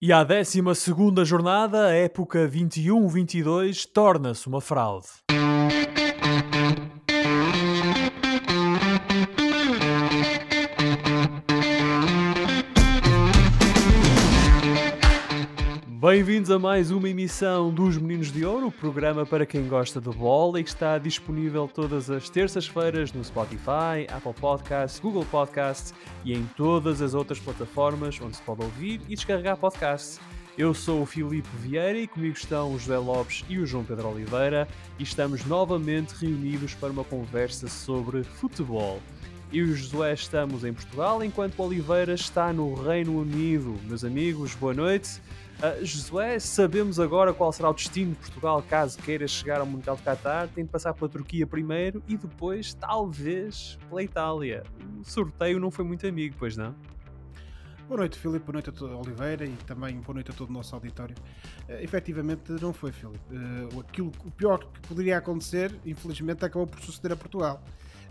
E à 12 jornada, a época 21-22 torna-se uma fraude. Bem-vindos a mais uma emissão dos Meninos de Ouro, o programa para quem gosta de bola e que está disponível todas as terças-feiras no Spotify, Apple Podcasts, Google Podcasts e em todas as outras plataformas onde se pode ouvir e descarregar podcasts. Eu sou o Filipe Vieira e comigo estão o José Lopes e o João Pedro Oliveira e estamos novamente reunidos para uma conversa sobre futebol. Eu e o Josué estamos em Portugal, enquanto o Oliveira está no Reino Unido. Meus amigos, boa noite. Uh, Josué, sabemos agora qual será o destino de Portugal caso queira chegar ao Mundial de Qatar. Tem de passar pela Turquia primeiro e depois, talvez, pela Itália. O sorteio não foi muito amigo, pois não? Boa noite, Filipe. Boa noite a todo Oliveira e também boa noite a todo o nosso auditório. Uh, efetivamente, não foi, Filipe. Uh, aquilo, o pior que poderia acontecer, infelizmente, acabou por suceder a Portugal.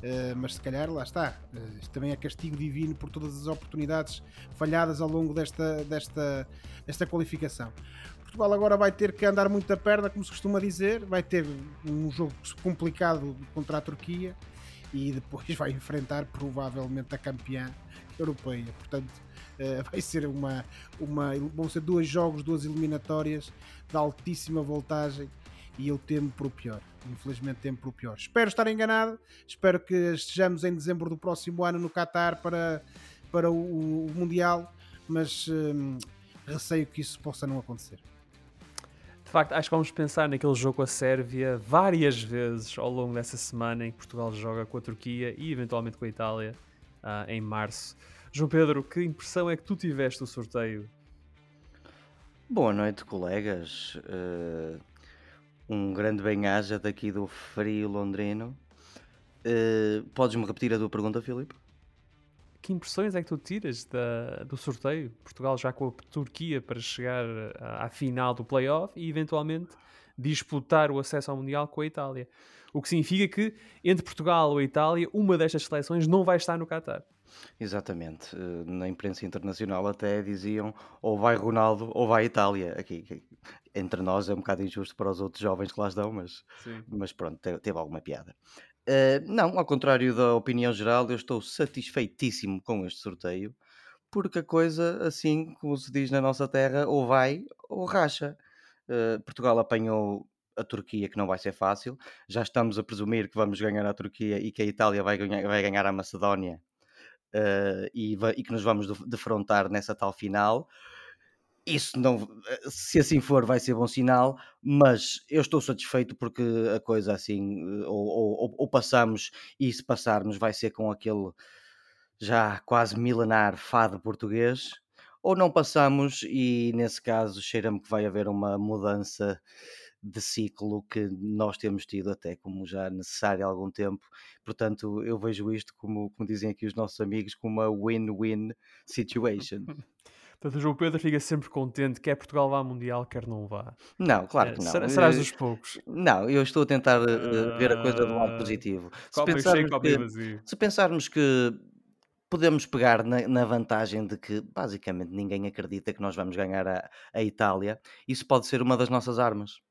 Uh, mas se calhar lá está. Uh, isto também é castigo divino por todas as oportunidades falhadas ao longo desta, desta, desta qualificação. Portugal agora vai ter que andar muito a perna, como se costuma dizer, vai ter um jogo complicado contra a Turquia e depois vai enfrentar provavelmente a campeã europeia. Portanto, uh, vai ser uma, uma. vão ser dois jogos, duas eliminatórias de altíssima voltagem e eu temo para o pior. Infelizmente temo para o pior. Espero estar enganado, espero que estejamos em dezembro do próximo ano no Qatar para, para o, o Mundial, mas hum, receio que isso possa não acontecer. De facto, acho que vamos pensar naquele jogo com a Sérvia várias vezes ao longo dessa semana em que Portugal joga com a Turquia e eventualmente com a Itália uh, em março. João Pedro, que impressão é que tu tiveste do sorteio? Boa noite, colegas. Uh um grande bem-aja daqui do frio londrino. Uh, Podes-me repetir a tua pergunta, Filipe? Que impressões é que tu tiras da, do sorteio? Portugal já com a Turquia para chegar à, à final do playoff e eventualmente disputar o acesso ao Mundial com a Itália. O que significa que entre Portugal ou a Itália, uma destas seleções não vai estar no Qatar. Exatamente. Eh, na imprensa internacional até diziam ou vai Ronaldo ou vai Itália. Aqui, entre nós é um bocado injusto para os outros jovens que lá estão, mas, mas pronto, teve, alguma piada. Uh, não, ao contrário da opinião geral, eu estou satisfeitíssimo com este sorteio, porque a coisa, assim como se diz na nossa terra, ou vai ou racha. Uh, Portugal apanhou a Turquia, que não vai ser fácil. Já estamos a presumir que vamos ganhar a Turquia e que a Itália vai ganhar, vai ganhar a Macedónia uh, e, e, que nos vamos defrontar nessa tal final. Isso não, eh, se assim for, vai ser bom sinal, mas eu estou satisfeito porque a coisa assim, eh, ou, ou, ou passamos, e se passarmos, vai ser com aquele já quase milenar fado português, ou não passamos, e nesse caso cheira-me que vai haver uma mudança de ciclo que nós temos tido até como já necessário há algum tempo. Portanto, eu vejo isto como, como dizem aqui os nossos amigos, como uma win-win situation. Portanto, o João Pedro fica sempre contente, quer Portugal vá ao Mundial, quer não vá. Não, claro que não. serás dos poucos. Não, eu estou a tentar uh, ver a coisa do lado ah, positivo. Se pensarmos, que, se pensarmos que podemos pegar na, na, vantagem de que basicamente ninguém acredita que nós vamos ganhar a, a Itália, isso pode ser uma das nossas armas.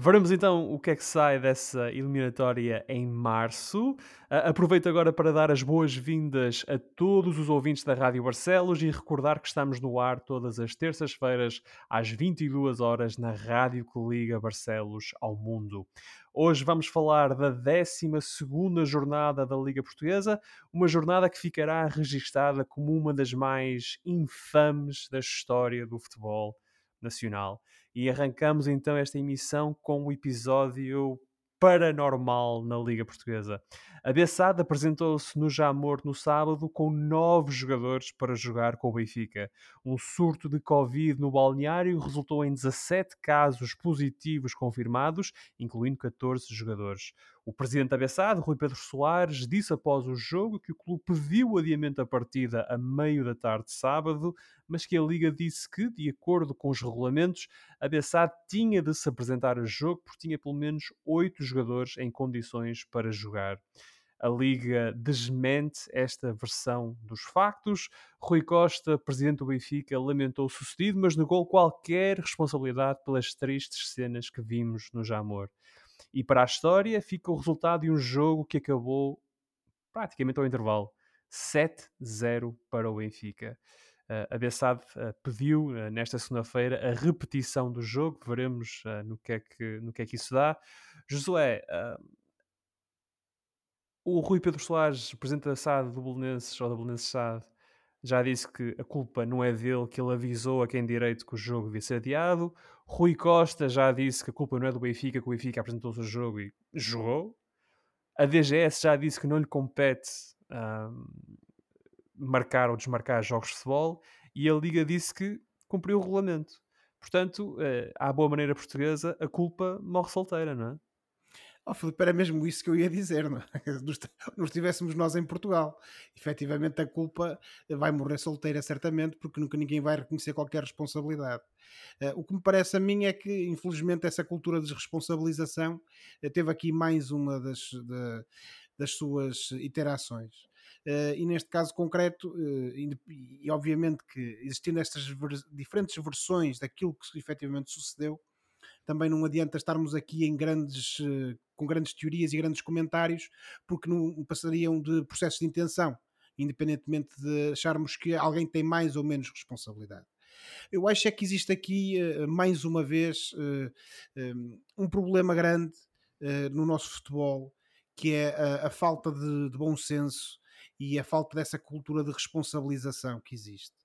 Veremos então o que é que sai dessa eliminatória em março. Uh, aproveito agora para dar as boas-vindas a todos os ouvintes da Rádio Barcelos e recordar que estamos no ar todas as terças-feiras às 22 horas na rádio que liga Barcelos ao mundo. Hoje vamos falar da 12 jornada da Liga Portuguesa, uma jornada que ficará registada como uma das mais infames da história do futebol nacional. E arrancamos então esta emissão com o episódio paranormal na Liga Portuguesa. A Bessade apresentou-se no Jamor no sábado com nove jogadores para jogar com o Benfica. Um surto de Covid no balneário resultou em 17 casos positivos confirmados, incluindo 14 jogadores. O presidente da Bessade, Rui Pedro Soares, disse após o jogo que o clube pediu o adiamento da partida a meio da tarde de sábado, mas que a Liga disse que, de acordo com os regulamentos, a Bessade tinha de se apresentar a jogo porque tinha pelo menos oito jogadores em condições para jogar. A Liga desmente esta versão dos factos. Rui Costa, presidente do Benfica, lamentou o sucedido, mas negou qualquer responsabilidade pelas tristes cenas que vimos no Jamor. E para a história fica o resultado de um jogo que acabou praticamente ao intervalo. 7-0 para o Benfica. Uh, a Bessade uh, pediu uh, nesta segunda-feira a repetição do jogo, veremos no, que é que, no que é que isso dá. Josué, o Rui Pedro Soares, presidente da SAD do Belenenses, ou da SAD, já disse que a culpa não é dele, que ele avisou a quem direito que o jogo devia ser adiado. Rui Costa já disse que a culpa não é do Benfica, que o Benfica apresentou-se o jogo e jogou. A DGS já disse que não lhe compete um, marcar ou desmarcar jogos de futebol e a Liga disse que cumpriu o regulamento. Portanto, uh, à boa maneira portuguesa, a culpa morre solteira, não é? Oh, Filipe, era mesmo isso que eu ia dizer, não é? Nos estivéssemos nós em Portugal. Efetivamente, a culpa vai morrer solteira, certamente, porque nunca ninguém vai reconhecer qualquer responsabilidade. Uh, o que me parece a mim é que, infelizmente, essa cultura de responsabilização uh, teve aqui mais uma das, de, das suas interações. Uh, e neste caso concreto, e, e, obviamente que existindo estas ver diferentes versões daquilo que efetivamente sucedeu, também não adianta estarmos aqui em grandes, eh, com grandes teorias e grandes comentários, porque não passariam de processos de intenção, independentemente de acharmos que alguém tem mais ou menos responsabilidade. Eu acho é que existe aqui, eh, mais uma vez, eh, um problema grande no nosso futebol, que é a, falta de, de, bom senso e a falta dessa cultura de responsabilização que existe.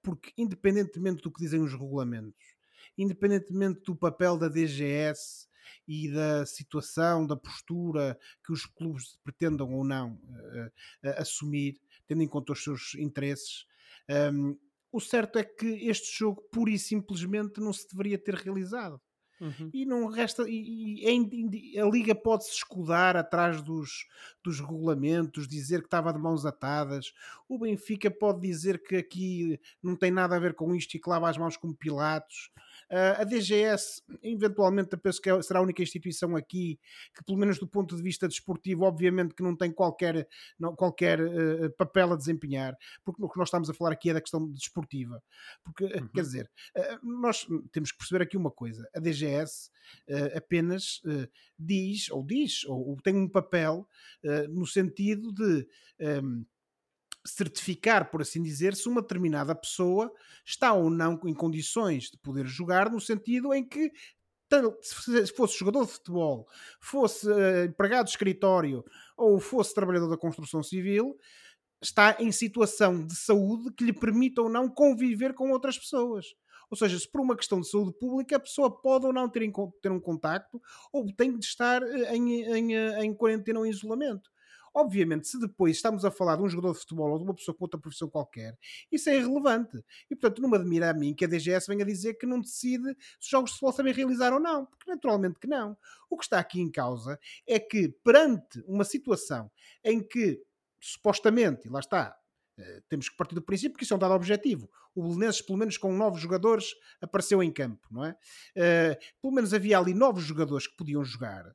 porque, independentemente do que dizem os regulamentos, independentemente do papel da DGS e da situação, da postura que os clubes pretendam ou não uh, uh, assumir, tendo em conta os seus interesses. Um, o certo é que este jogo pura e simplesmente não se deveria ter realizado. Uhum. E não resta. E, e, a Liga pode se escudar atrás dos, dos regulamentos, dizer que estava de mãos atadas. O Benfica pode dizer que aqui não tem nada a ver com isto e que lava as mãos como Pilatos. Uh, a DGS, eventualmente, penso que é, será a única instituição aqui que, pelo menos do ponto de vista desportivo, obviamente que não tem qualquer, não, qualquer uh, papel a desempenhar, porque o que nós estamos a falar aqui é da questão desportiva. Porque, uhum. quer dizer, uh, nós temos que perceber aqui uma coisa: a DGS apenas diz, ou diz, ou, ou, tem um papel no sentido de. Um, certificar, por assim dizer, se uma determinada pessoa está ou não em condições de poder jogar, no sentido em que se fosse jogador de futebol, fosse uh, empregado de escritório ou fosse trabalhador da construção civil, está em situação de saúde que lhe permita ou não conviver com outras pessoas. Ou seja, se por uma questão de saúde pública a pessoa pode ou não ter, ter um contacto ou tem de estar eh, em, em, eh, em quarentena ou em isolamento. Obviamente, se depois estamos a falar de um jogador de futebol ou de uma pessoa com outra profissão qualquer, isso é irrelevante. E portanto, não me admira a mim que a DGS venha dizer que não decide se os jogos de futebol sabem realizar ou não, porque naturalmente que não. O que está aqui em causa é que, perante uma situação em que supostamente, e lá está, Uh, temos que partir do princípio que isso é um dado objetivo. O Belenenses, pelo menos com novos jogadores, apareceu em campo, não é? Uh, pelo menos havia ali novos jogadores que podiam jogar.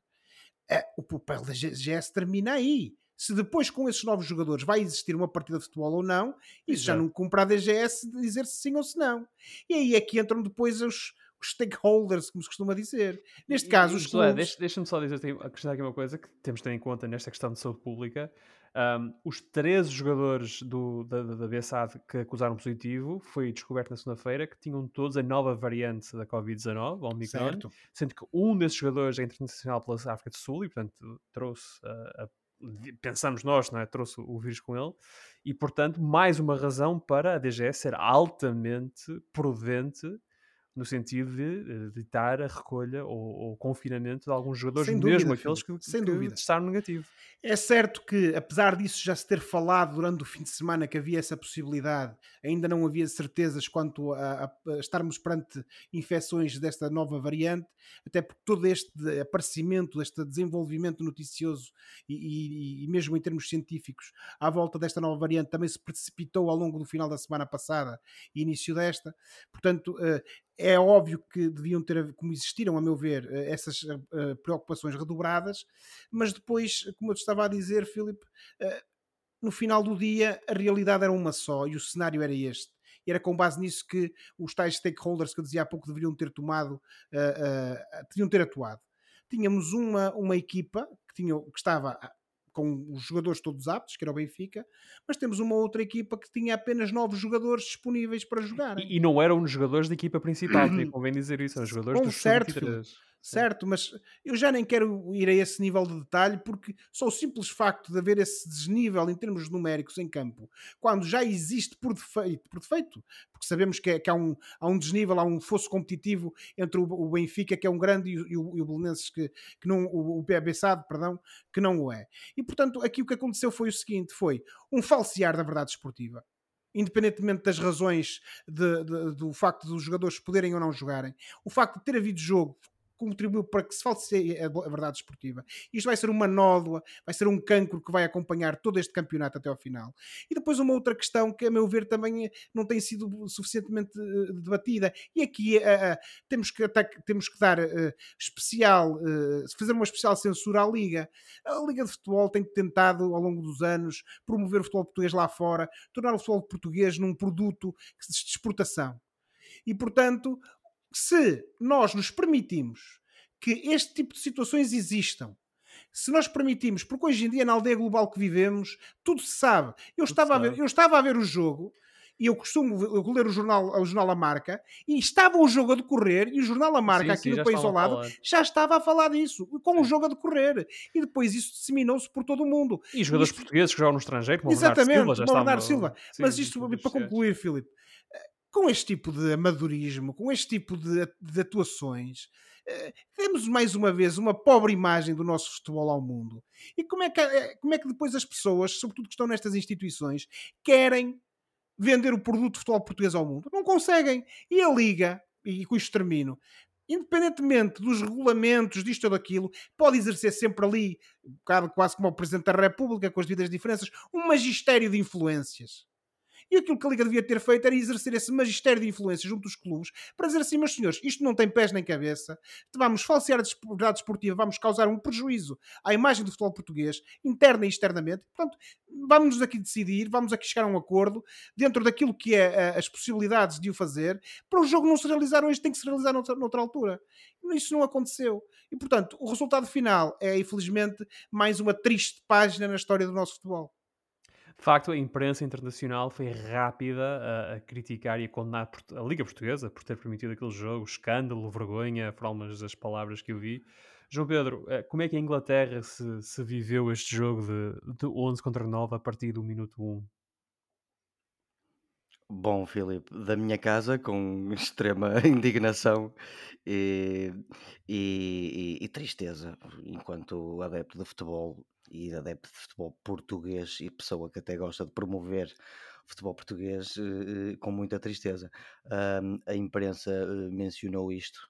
Uh, o papel da GS termina aí se depois com esses novos jogadores vai existir uma partida de futebol ou não, isso já não cumpre a DGS dizer se sim ou se não. E aí é que entram depois os, os stakeholders, como se costuma dizer. Neste caso, os clubes... Deixa-me deixa só dizer, acrescentar aqui uma coisa que temos de ter em conta nesta questão de saúde pública. Um, os 13 jogadores do, da, da BSAD que acusaram positivo foi descoberto na segunda-feira que tinham todos a nova variante da Covid-19, o Omicron, sendo que um desses jogadores é internacional pela África do Sul e, portanto, trouxe uh, a pensamos nós, não é? trouxe o vírus com ele, e portanto, mais uma razão para a DGS ser altamente prudente no sentido de evitar a recolha ou, o confinamento de alguns jogadores, Sem mesmo dúvida, aqueles que, Sem que dúvida. testaram negativo. É certo que, apesar disso já se ter falado durante o fim de semana que havia essa possibilidade, ainda não havia certezas quanto a, a, estarmos perante infecções desta nova variante, até porque todo este aparecimento, este desenvolvimento noticioso e, e, e mesmo em termos científicos à volta desta nova variante também se precipitou ao longo do final da semana passada e início desta. Portanto, uh, é óbvio que deviam ter, como existiram, a meu ver, essas preocupações redobradas, mas depois, como eu te estava a dizer, Filipe, no final do dia a realidade era uma só e o cenário era este. E era com base nisso que os tais stakeholders que eu dizia há pouco deveriam ter tomado, uh, uh, deviam ter atuado. Tínhamos uma, uma equipa que, tinha, que estava com os jogadores todos aptos, que era o Benfica, mas temos uma outra equipa que tinha apenas nove jogadores disponíveis para jogar. E, e não eram os jogadores da equipa principal, convém dizer isso, eram os jogadores do certo, 23 certo? Mas eu já nem quero ir a esse nível de detalhe porque só o simples facto de haver esse desnível em termos numéricos em campo, quando já existe por defeito, por defeito porque sabemos que, é, que há, um, há um desnível, há um fosso competitivo entre o, o Benfica, que é um grande, e, o, e o Belenenses, que, que não, o, o Bessado, perdão, que não o é. E portanto, aqui o que aconteceu foi o seguinte: foi um falsear da verdade esportiva independentemente das razões de, de, do facto dos jogadores poderem ou não jogarem, o facto de ter havido jogo contribuiu para que se false a, verdade esportiva. Isto vai ser uma nódoa, vai ser um cancro que vai acompanhar todo este campeonato até ao final. E depois uma outra questão que, a meu ver, também não tem sido suficientemente eh, debatida, e aqui uh, temos, que, temos que dar uh, especial, uh, fazer uma especial censura à Liga. A Liga de Futebol tem tentado, ao longo dos anos, promover o futebol português lá fora, tornar o futebol português num produto de exportação. E, portanto, se nós nos permitimos que este tipo de situações existam, se nós permitimos, porque hoje em dia na aldeia global que vivemos, tudo se sabe. Eu, estava, sabe. A ver, eu estava a ver o jogo e eu costumo ler o jornal, o jornal A Marca, e estava o jogo a decorrer, e o jornal A Marca, sim, aqui sim, no país ao lado, já estava a falar disso, com sim. o jogo a decorrer. E depois isso disseminou-se por todo o mundo. E jogadores isto... portugueses que jogam no estrangeiro, como Exatamente, o Bernardo Silva. Já Bernardo Silva. Mas isto, para concluir, Filipe, com este tipo de amadorismo, com este tipo de, de atuações, eh, temos mais uma vez uma pobre imagem do nosso futebol ao mundo. E como é que, eh, como é que depois as pessoas, sobretudo que estão nestas instituições, querem vender o produto de futebol português ao mundo? Não conseguem. E a Liga, e com isto termino, independentemente dos regulamentos, disto ou daquilo, pode exercer sempre ali, quase como o Presidente da República, com as devidas diferenças, um magistério de influências. E aquilo que a Liga devia ter feito era exercer esse magistério de influência junto dos clubes para dizer assim, meus senhores, isto não tem pés nem cabeça, vamos falsear a verdade esportiva, vamos causar um prejuízo à imagem do futebol português, interna e externamente. Portanto, vamos nos aqui decidir, vamos aqui chegar a um acordo dentro daquilo que é eh, as possibilidades de o fazer, para o jogo não se realizar hoje, tem que se realizar noutra, noutra altura. Isso não aconteceu. E, portanto, o resultado final é, infelizmente, mais uma triste página na história do nosso futebol. De facto, a imprensa internacional foi rápida a, a criticar e a condenar a Liga Portuguesa por ter permitido aquele jogo, escândalo, vergonha, foram algumas das palavras que eu vi. João Pedro, eh, como é que a Inglaterra se, se viveu este jogo de, de 11 contra 9 a partir do minuto 1? Bom, Filipe, da minha casa, com extrema indignação e, e- e- e tristeza, enquanto adepto de futebol e adepto de futebol português e pessoa que até gosta de promover futebol português, eh, eh, com muita tristeza. a imprensa eh, mencionou isto,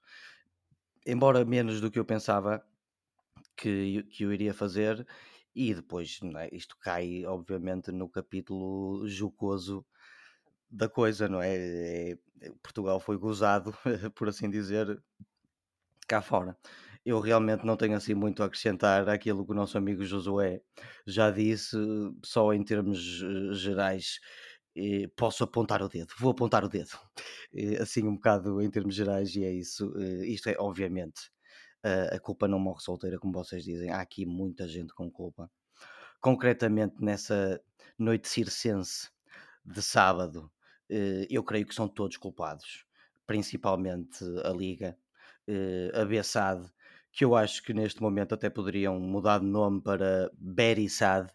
embora menos do que eu pensava que, que eu iria fazer, e depois é, isto cai, obviamente, no capítulo jocoso da coisa, não é? É- é- Portugal foi gozado, por assim dizer, cá fora. Eu realmente não tenho assim muito a acrescentar àquilo que o nosso amigo Josué já disse, só em termos eh, gerais. eh, posso apontar o dedo, vou apontar o dedo, eh, assim um bocado em termos gerais, e é isso. isto é, obviamente, a culpa não morre solteira, como vocês dizem, há aqui muita gente com culpa. Concretamente, nessa noite circense de sábado, eu creio que são todos culpados, principalmente a Liga, a Bessade, que eu acho que neste momento até poderiam mudar de nome para Berisad,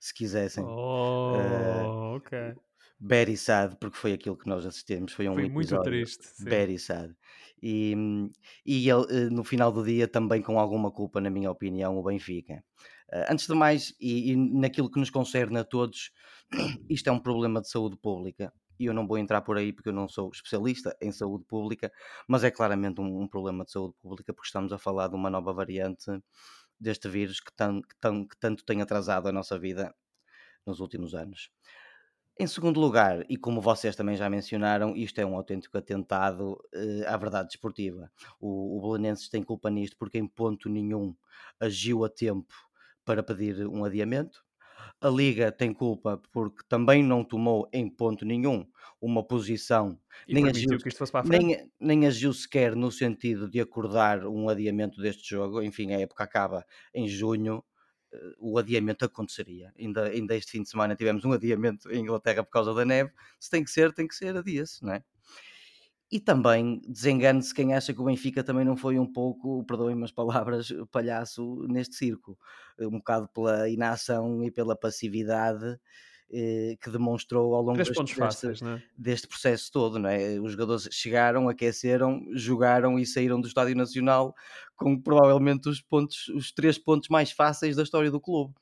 se quisessem. Oh, uh, ok. Very sad, porque foi aquilo que nós assistimos, foi um foi muito triste, very sad. E, e ele, no final do dia, também com alguma culpa, na minha opinião, o Benfica. Uh, antes de mais, e, e, naquilo que nos concerne a todos, isto é um problema de saúde pública e eu não vou entrar por aí porque eu não sou especialista em saúde pública, mas é claramente um, um problema de saúde pública porque estamos a falar de uma nova variante deste vírus que, que, que tanto tem atrasado a nossa vida nos últimos anos. Em segundo lugar, e como vocês também já mencionaram, isto é um autêntico atentado uh, à verdade desportiva. O, o Belenenses tem culpa nisto porque em ponto nenhum agiu a tempo para pedir um adiamento. A Liga tem culpa porque também não tomou em ponto nenhum uma posição, nem agiu, nem, nem agiu sequer no sentido de acordar um adiamento deste jogo. Enfim, a época acaba em junho, eh, o adiamento aconteceria. Ainda, ainda este fim de semana tivemos um adiamento em Inglaterra por causa da neve. Se tem que ser, tem que ser, adia-se, não é? E também desengane-se quem acha que o Benfica também não foi um pouco, perdoem-me as palavras, palhaço neste circo. Um bocado pela inação e pela passividade eh, que demonstrou ao longo deste, fáceis, é? deste, processo todo. Não é? Os jogadores chegaram, aqueceram, jogaram e saíram do Estádio Nacional com provavelmente os, pontos, os três pontos mais fáceis da história do clube.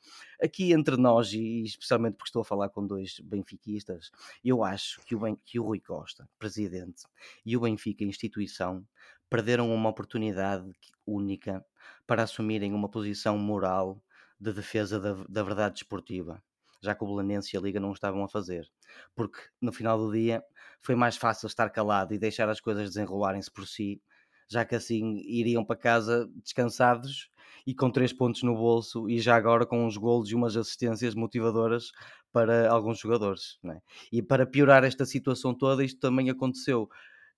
Aqui entre nós, e especialmente porque estou a falar com dois benfiquistas, eu acho que o, ben, que o Rui Costa, presidente, e o Benfica, instituição, perderam uma oportunidade única para assumirem uma posição moral de defesa da, da verdade desportiva já que o Belenense e a Liga não estavam a fazer. Porque no final do dia foi mais fácil estar calado e deixar as coisas desenrolarem-se por si, já que assim iriam para casa descansados e com três pontos no bolso e já agora com uns golos e umas assistências motivadoras para alguns jogadores. É? E para piorar esta situação toda, isto também aconteceu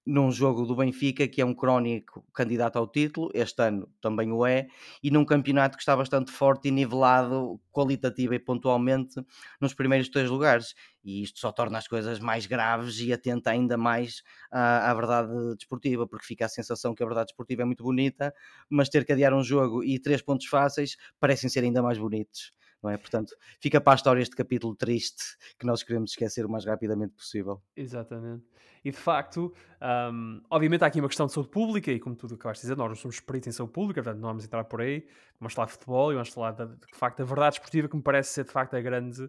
num jogo do Benfica, que é um crónico candidato ao título, este ano também o é, e num campeonato que está bastante forte e nivelado qualitativa e pontualmente nos primeiros três lugares. E isto só torna as coisas mais graves e atenta ainda mais à, à verdade desportiva, porque fica a sensação que a verdade desportiva é muito bonita, mas ter que adiar um jogo e três pontos fáceis parecem ser ainda mais bonitos. Não é? Portanto, fica para a história este capítulo triste que nós queremos esquecer o mais rapidamente possível. Exatamente. E de facto, um, obviamente há aqui uma questão de saúde pública, e como tu acabaste de dizer, nós não somos peritos em saúde pública, portanto não vamos entrar por aí, vamos falar de futebol e vamos falar de, de facto da verdade esportiva que me parece ser de facto a grande, uh,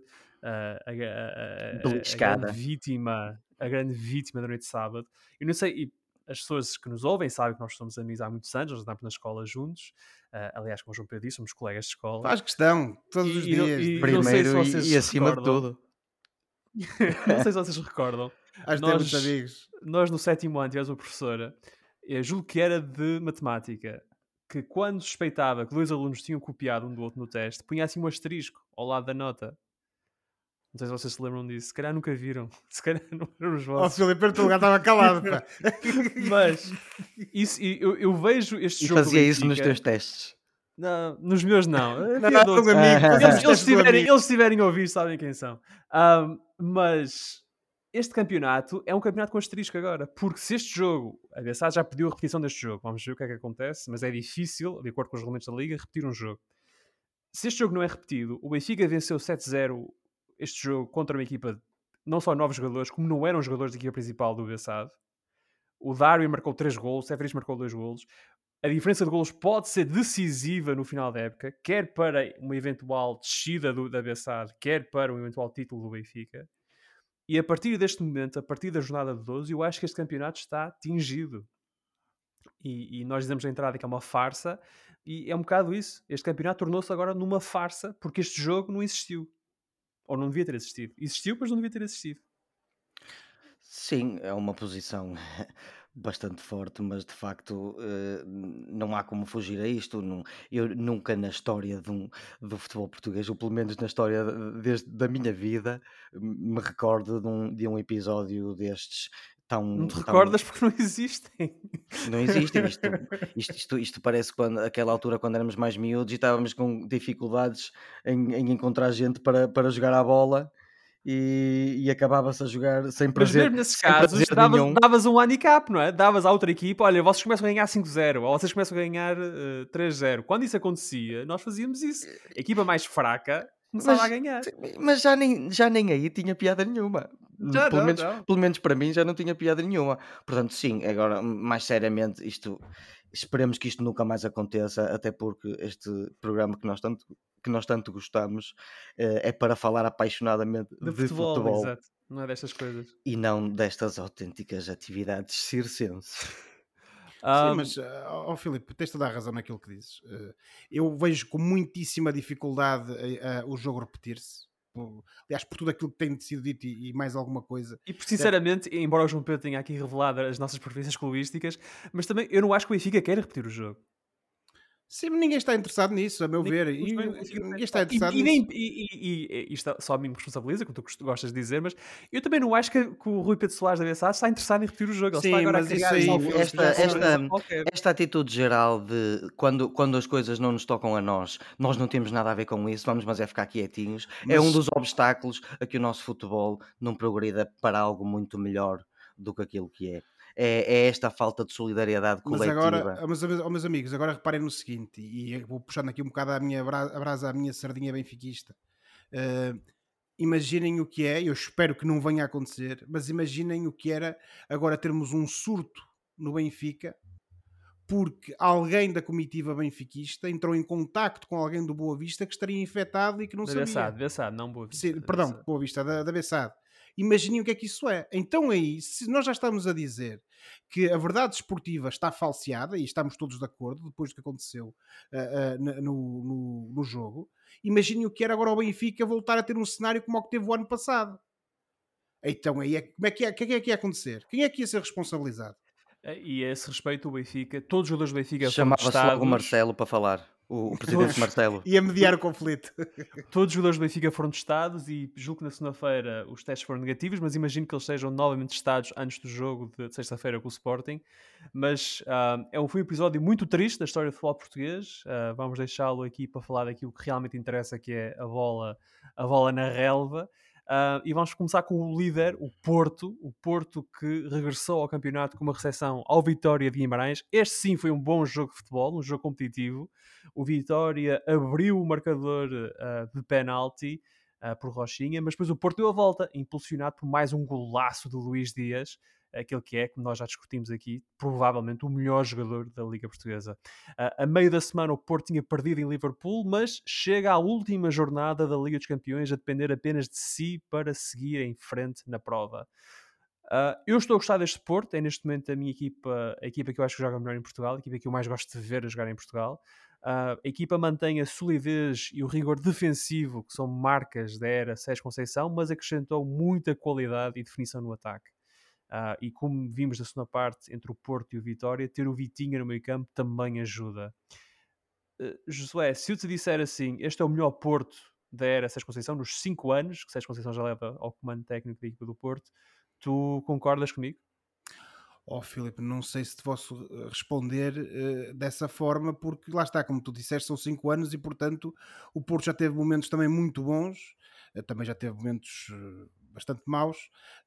a, a, a, a, grande vítima, a grande vítima da noite de sábado. Eu não sei, e as pessoas que nos ouvem sabem que nós somos amigos há muitos anos, nós andamos na escola juntos. Uh, aliás, como o João Pedro disse, somos colegas de escola. Faz questão, todos os dias. E, e, Primeiro e, e acima de tudo. não sei se vocês recordam, Acho nós, temos amigos. Nós no sétimo ano tivemos uma professora, eu julgo que era de matemática, que quando suspeitava que dois alunos tinham copiado um do outro no teste, punha assim um asterisco ao lado da nota. Não sei se vocês se lembram disso. Se calhar nunca viram. Se calhar não eram os vossos. Oh, Filipe, o lugar estava calado, pá. Mas isso, eu, eu vejo este e jogo. E fazia isso nos teus testes. Não, nos meus não. não, não, não amigo, eles, eles, tiverem, eles tiverem a ouvir, sabem quem são. Um, mas este campeonato é um campeonato com asterisco agora, porque se este jogo, a BSA já pediu a repetição deste jogo, vamos ver o que é que acontece, mas é difícil, de acordo com os regulamentos da Liga, repetir um jogo. Se este jogo não é repetido, o Benfica venceu 7-0 este jogo contra uma equipa não só novos jogadores, como não eram jogadores da equipa principal do Bessado. O Darwin marcou 3 golos, o Seferis marcou 2 golos. A diferença de golos pode ser decisiva no final da época, quer para uma eventual descida do, da Bessade, quer para um eventual título do Benfica. E a partir deste momento, a partir da jornada de 12, eu acho que este campeonato está tingido. E, e nós dizemos na entrada que é uma farsa, e é um bocado isso. Este campeonato tornou-se agora numa farsa, porque este jogo não existiu. Ou não devia ter existido. Existiu, mas não devia ter existido. Sim, é uma posição bastante forte, mas de facto eh, não há como fugir a isto. eu nunca na história do futebol português, ou pelo menos na história desde, da minha vida, me recordo de um, de um episódio destes. Tão, não te recordas porque não existem. Não existem. Isto, isto, isto, isto, parece quando aquela altura quando éramos mais miúdos e estávamos com dificuldades em, em encontrar gente para, para jogar a bola e, e acabava-se a jogar sem prazer. Mas mesmo nesses casos, davas, davas, um handicap, não é? Davas à outra equipa, olha, vocês começam a ganhar 5-0, ou vocês começam a ganhar uh, eh, 3-0. Quando isso acontecia, nós fazíamos isso. A equipa mais fraca começava mas, a ganhar. Mas já nem, já nem aí tinha piada nenhuma. Já pelo, não, menos, não. pelo menos para mim já não tinha piada nenhuma. Portanto, sim, agora, mais seriamente, isto esperemos que isto nunca mais aconteça, até porque este programa que nós tanto, que nós tanto gostamos uh, é para falar apaixonadamente de, de futebol, futebol. Exato. Não é destas coisas. E não destas autênticas atividades circenses. Sim, mas, oh, Filipe, tens toda a razão naquilo que dizes. Uh, eu vejo com muitíssima dificuldade uh, o jogo repetir-se. Por, aliás, por tudo aquilo que tem sido dito e, e mais alguma coisa. E sinceramente, embora o João Pedro tenha aqui revelado as nossas preferências clubísticas, mas também eu não acho que o Benfica queira repetir o jogo. Sim, ninguém está interessado nisso, a meu ver. E, ninguém está interessado e, nisso. E, e, e, isto só a mim me responsabiliza, como tu gostas de dizer, mas eu também não acho que, que o Rui Pedro Soares da BSA está interessado em repetir o jogo. Ele Sim, está agora mas a isso aí, esta, esta, esta atitude geral de quando, quando as coisas não nos tocam a nós, nós não temos nada a ver com isso, vamos mas é ficar quietinhos, mas... é um dos obstáculos a que o nosso futebol não progrida para algo muito melhor do que aquilo que é é, é esta falta de solidariedade coletiva. Mas agora, mas, meus amigos, agora reparem no seguinte, e vou puxando aqui um bocado a minha brasa, a minha sardinha benfiquista. Uh, imaginem o que é, eu espero que não venha a acontecer, mas imaginem o que era agora termos um surto no Benfica porque alguém da comitiva benfiquista entrou em contacto com alguém do Boa Vista que estaria infectado e que não da sabia. Bessade, Bessade, não Boa Vista. Sim, perdão, Boa Vista, da, da Bessade. Imaginem o que é que isso é. Então aí, se nós já estamos a dizer que a verdade esportiva está falseada, e estamos todos de acordo depois do que aconteceu uh, uh, no, no, no, jogo, imaginem o que era agora o Benfica voltar a ter um cenário como o que teve o ano passado. Então aí, é, como é que, é, que é que ia acontecer? Quem é que ia ser responsabilizado? Eh, e a esse respeito, o Benfica, todos os jogadores do Benfica Chamava-se logo o Marcelo para falar o, presidente Marcelo. Ia mediar o conflito. Todos os jogadores do Benfica foram testados e julgo que na segunda-feira os testes foram negativos, mas imagino que eles sejam novamente testados antes do jogo de sexta-feira com o Sporting. Mas uh, é um, foi um episódio muito triste da história do futebol português. Uh, vamos deixá-lo aqui para falar daquilo que realmente interessa, que é a bola, a bola na relva. Uh, e vamos começar com o líder, o Porto, o Porto que regressou ao campeonato com uma recepção ao Vitória de Guimarães. Este sim foi um bom jogo de futebol, um jogo competitivo. O Vitória abriu o marcador uh, de penalti uh, por Rochinha, mas depois o Porto deu a volta, impulsionado por mais um golaço de Luís Dias aquele que é, como nós já discutimos aqui, provavelmente o melhor jogador da Liga Portuguesa. Uh, a meio da semana o Porto tinha perdido em Liverpool, mas chega à última jornada da Liga dos Campeões a depender apenas de si para seguir em frente na prova. Uh, eu estou a gostar deste Porto, é neste momento a minha equipa, a equipa que eu acho que joga melhor em Portugal, a equipa que eu mais gosto de ver a jogar em Portugal. Uh, a equipa mantém a solidez e o rigor defensivo, que são marcas da era Sérgio Conceição, mas acrescentou muita qualidade e definição no ataque. Uh, e como vimos na segunda parte entre o Porto e o Vitória, ter o Vitinha no meio campo também ajuda. Uh, Josué, se eu te disser assim, este é o melhor Porto da era Sérgio Conceição, nos 5 anos que Sérgio Conceição já leva ao comando técnico da equipa do Porto, tu concordas comigo? Oh, Filipe, não sei se te posso eh, responder uh, dessa forma, porque lá está, como tu disseste, são 5 anos e, portanto, o Porto já teve momentos também muito bons, uh, também já teve momentos bastante maus,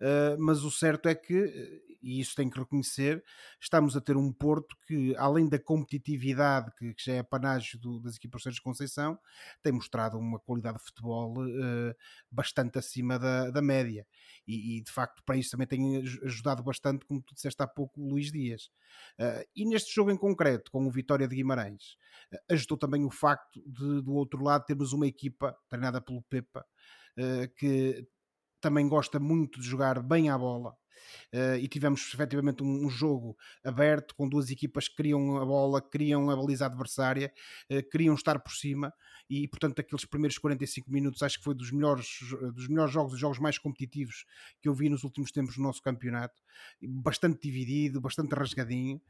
uh, mas o certo é que, eh, e isso tem que reconhecer, estamos a ter um Porto que, além da competitividade que, que já é panágio do, das equipas de Conceição, tem mostrado uma qualidade de futebol uh, bastante acima da, da média. E, e, de facto, para isso também tem ajudado bastante, como tu disseste há pouco, o Luís Dias. Uh, e neste jogo em concreto, com o Vitória de Guimarães, ajudou também o facto de, do outro lado, termos uma equipa treinada pelo Pepa. Que também gosta muito de jogar bem à bola. Uh, e tivemos efetivamente um, um, jogo aberto com duas equipas que queriam a bola, queriam a baliza adversária, uh, queriam estar por cima e portanto aqueles primeiros 45 minutos acho que foi dos melhores, dos melhores jogos, dos jogos mais competitivos que eu vi nos últimos tempos no nosso campeonato, bastante dividido, bastante rasgadinho,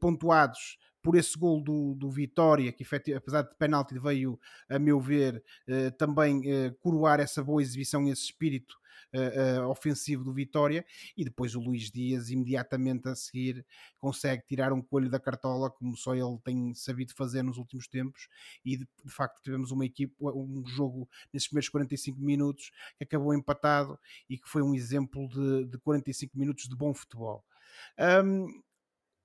pontuados por esse gol do, do Vitória, que apesar de penalti veio, a meu ver, eh, também eh, coroar essa boa exibição, esse espírito uh, uh, ofensivo do Vitória e depois o Luís Dias imediatamente a seguir consegue tirar um coelho da cartola como só ele tem sabido fazer nos últimos tempos e de, de facto tivemos uma equipe, um jogo nesses primeiros 45 minutos que acabou empatado e que foi um exemplo de, de 45 minutos de bom futebol. Um,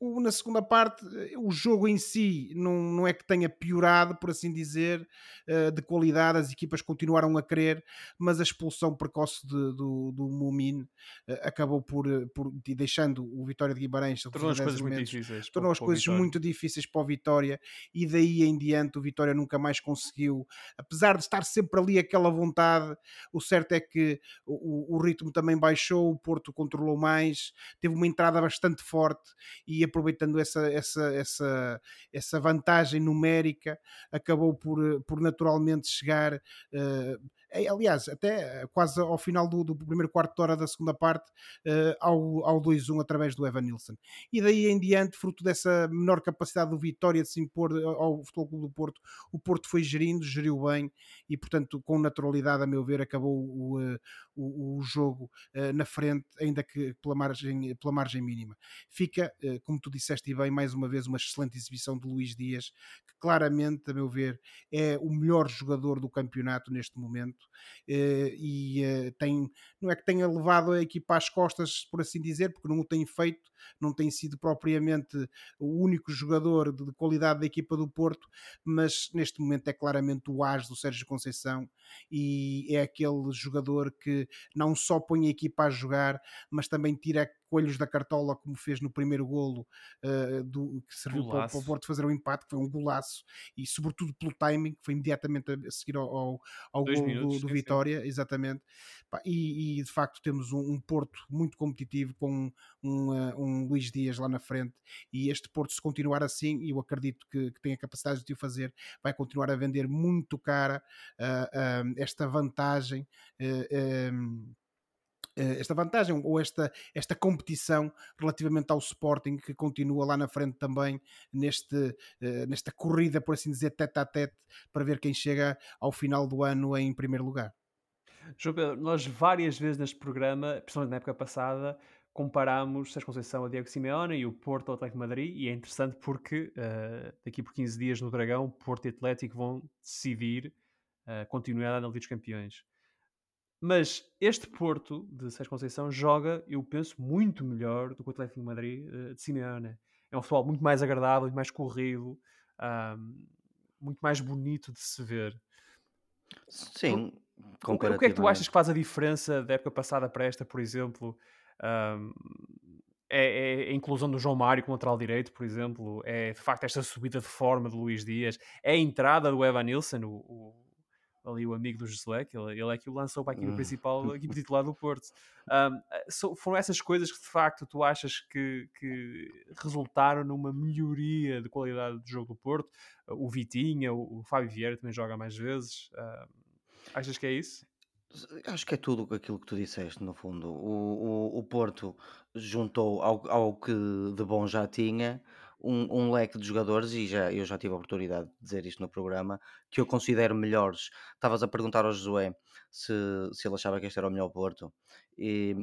na segunda parte, o jogo em si não, não é que tenha piorado, por assim dizer, eh, de qualidade, as equipas continuaram a querer, mas a expulsão precoce de, do, do Mumin eh, acabou por, eh, por deixando o Vitória de Guimarães tornou as coisas muito difíceis. Tornou as coisas muito difíceis para o Vitória e daí em diante o Vitória nunca mais conseguiu, apesar de estar sempre ali aquela vontade, o certo é que o, o ritmo também baixou, o Porto controlou mais, teve uma entrada bastante forte e aproveitando essa, essa, essa, essa vantagem numérica, acabou por, por naturalmente chegar uh, aliás, até eh, quase ao final do, do primeiro quarto de hora da segunda parte, uh, ao, ao 2-1 através do Evan Nilsson. E daí em diante, fruto dessa menor capacidade do Vitória de se impor ao Futebol Clube do Porto, o Porto foi gerindo, geriu bem e, portanto, com naturalidade, a meu ver, acabou o, o, o jogo uh, na frente, ainda que pela margem, pela margem mínima. Fica, uh, como tu disseste bem, mais uma vez uma excelente exibição de Luís Dias, que claramente, a meu ver, é o melhor jogador do campeonato neste momento eh, e eh, tem, não é que tenha levado a equipa às costas, por assim dizer, porque não o tem feito, não tem sido propriamente o único jogador de, qualidade da equipa do Porto, mas neste momento é claramente o as do Sérgio Conceição e é aquele jogador que não só põe a equipa a jogar, mas também tira coelhos da cartola, como fez no primeiro golo uh, do, que serviu para, para, o Porto fazer o um empate, que foi um golaço, e sobretudo pelo timing, que foi imediatamente a seguir ao, ao, ao golo minutos, do, do Vitória, sim. exatamente. E, e, de facto temos um, um Porto muito competitivo com um, um, uh, um, Luís Dias lá na frente, e este Porto, se continuar assim, e eu acredito que, que tem a capacidade de o fazer, vai continuar a vender muito cara uh, esta vantagem. Um, eh, esta vantagem ou esta, esta competição relativamente ao Sporting que continua lá na frente também neste, eh, nesta corrida, por assim dizer, tete a tete para ver quem chega ao final do ano em primeiro lugar. João Pedro, nós várias vezes neste programa, principalmente na época passada, comparámos Sérgio Conceição a Diego Simeone e o Porto ao Atlético de Madrid e é interessante porque uh, daqui por 15 dias no Dragão, Porto e Atlético vão decidir a uh, continuidade na Liga dos Campeões. Mas este Porto de Sérgio Conceição joga, eu penso, muito melhor do que o Atlético de Madrid uh, de Simeone. É um futebol muito mais agradável, muito mais corrido, um, muito mais bonito de se ver. Sim, o, o que é que tu achas que faz a diferença da época passada para esta, por exemplo? Um, é, é, a inclusão do João Mário como lateral direito, por exemplo, é de facto esta subida de forma de Luís Dias, é a entrada do Evan Nilsson, o, o ali o amigo do Josué, que ele, ele é que o lançou para a equipa hum. principal, a equipa titular do Porto. Um, so, foram essas coisas que de facto tu achas que, que, resultaram numa melhoria de qualidade do jogo do Porto? O Vitinha, o, o Fábio Vieira também joga mais vezes. Um, achas que é isso? Acho que é tudo aquilo que tu disseste, no fundo. O, o, o Porto juntou ao, ao que de bom já tinha um, um leque de jogadores, e já, eu já tive a oportunidade de dizer isto no programa, que eu considero melhores. Estavas a perguntar ao Josué se, se ele achava que este era o melhor Porto. E,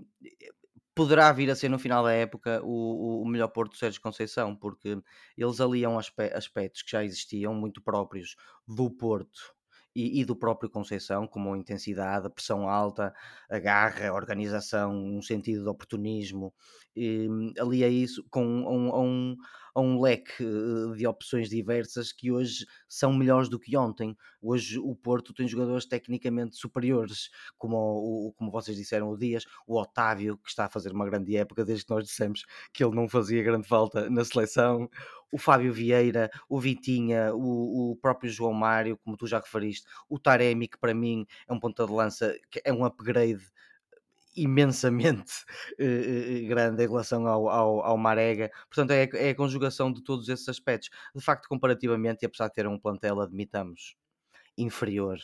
poderá vir a ser no final da época o, o, melhor Porto Sérgio Conceição, porque eles aliam aspectos que já existiam, muito próprios do Porto e, e, do próprio Conceição, como a intensidade, a pressão alta, a garra, a organização, um sentido de oportunismo, e, ali é isso com um, um, um, leque eh, de opções diversas que hoje são melhores do que ontem. Hoje o Porto tem jogadores tecnicamente superiores, como, o, como vocês disseram, o Dias, o Otávio, que está a fazer uma grande época, desde que nós dissemos que ele não fazia grande falta na seleção, o Fábio Vieira, o Vitinha, o, o próprio João Mário, como tu já referiste, o Taremi, que para mim é um ponta de lança, que é um upgrade imensamente uh, grande em relação ao, ao, ao Marega. Portanto, é, é, a conjugação de todos esses aspectos. De facto, comparativamente, e apesar de ter um plantel, admitamos, inferior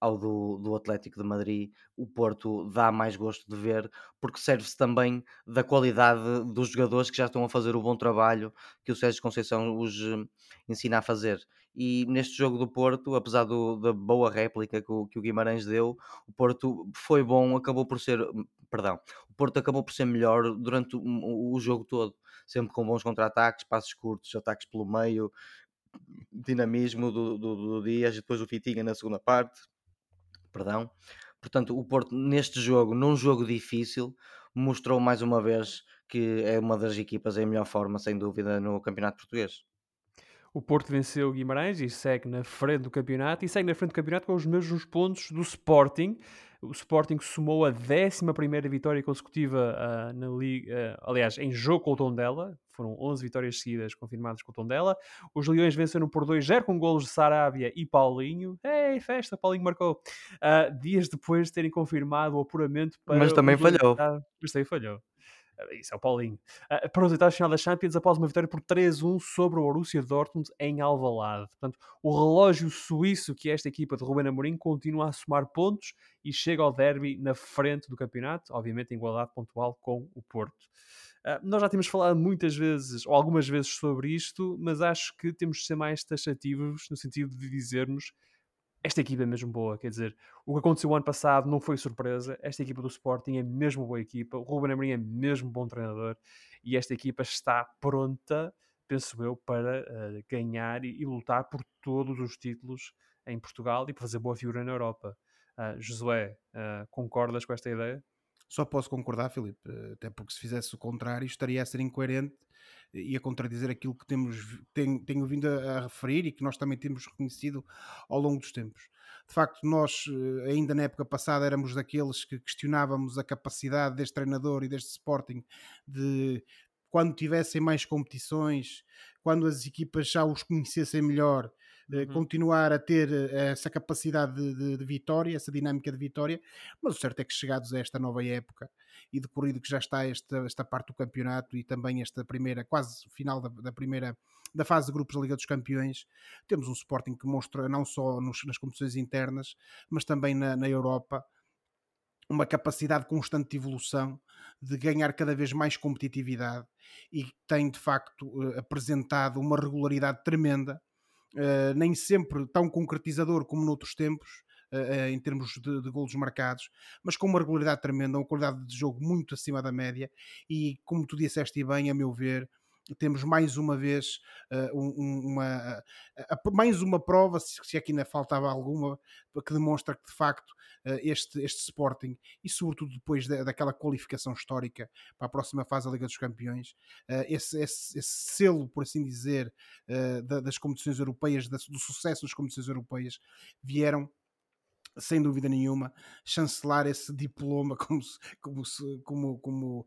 ao do, do Atlético de Madrid, o Porto dá mais gosto de ver, porque serve-se também da qualidade dos jogadores que já estão a fazer o bom trabalho que o Sérgio Conceição os eh, ensina a fazer. E neste jogo do Porto, apesar do, da boa réplica que o, que o Guimarães deu, o Porto foi bom, acabou por ser, perdão, o Porto acabou por ser melhor durante o, o jogo todo, sempre com bons contra-ataques, passos curtos, ataques pelo meio, dinamismo do, do, do Dias, depois o Fitinha na segunda parte perdão. Portanto, o Porto, neste jogo, num jogo difícil, mostrou mais uma vez que é uma das equipas em melhor forma, sem dúvida, no Campeonato Português. O Porto venceu Guimarães e segue na frente do campeonato e segue na frente do campeonato com os mesmos pontos do Sporting. O Sporting somou a 11 vitória consecutiva uh, na Liga, uh, aliás, em jogo com o Tondela. Foram 11 vitórias seguidas confirmadas com o Tondela. Os Leões venceram por 2-0 com golos de Sarabia e Paulinho. Ei, festa, Paulinho marcou. Uh, dias depois de terem confirmado o apuramento para. Mas também falhou. Mas também falhou. Uh, isso é o Paulinho. Uh, para os oitavos final da Champions após uma vitória por 3-1 sobre o Borussia Dortmund em Alvalade. Portanto, o relógio suíço que esta equipa de Ruben Amorim continua a somar pontos e chega ao derby na frente do campeonato, obviamente em igualdade pontual com o Porto. Uh, nós já temos falado muitas vezes, ou algumas vezes, sobre isto, mas acho que temos de ser mais taxativos no sentido de dizermos esta equipa é mesmo boa, quer dizer, o que aconteceu ano passado não foi surpresa, esta equipa do Sporting é mesmo boa equipa, o Ruben Amorim é mesmo bom treinador e esta equipa está pronta, penso eu, para uh, ganhar e, e, lutar por todos os títulos em Portugal e para fazer boa figura na Europa. Uh, Josué, uh, concordas com esta ideia? Só posso concordar, Filipe, até porque se fizesse o contrário estaria a ser incoerente e a contradizer aquilo que temos, tenho, tenho vindo a, a, referir e que nós também temos reconhecido ao longo dos tempos. De facto, nós, eh, ainda na época passada, éramos daqueles que questionávamos a capacidade deste treinador e deste Sporting de, quando tivessem mais competições, quando as equipas já os conhecessem melhor, uhum. continuar a ter eh, essa capacidade de, de, de, vitória, essa dinâmica de vitória, mas o certo é que chegados a esta nova época e decorrido que já está esta, esta parte do campeonato e também esta primeira, quase final da, da primeira da fase de grupos da Liga dos Campeões, temos um Sporting que mostra não só nos, nas competições internas, mas também na, na Europa, uma capacidade constante de evolução, de ganhar cada vez mais competitividade e tem de facto eh, apresentado uma regularidade tremenda uh, nem sempre tão concretizador como noutros tempos, uh, em termos de, de golos marcados, mas com uma regularidade tremenda, uma qualidade de jogo muito acima da média e, como tu disseste bem, a meu ver, temos mais uma vez uh, uma, uh, mais uma prova, se, se aqui ainda faltava alguma, que demonstra que de facto uh, este, este Sporting, e sobretudo depois da, daquela qualificação histórica para a próxima fase da Liga dos Campeões, esse, esse, esse, selo, por assim dizer, da, das competições europeias, da, do sucesso das competições europeias, vieram sem dúvida nenhuma, chancelar esse diploma, como, como, como, como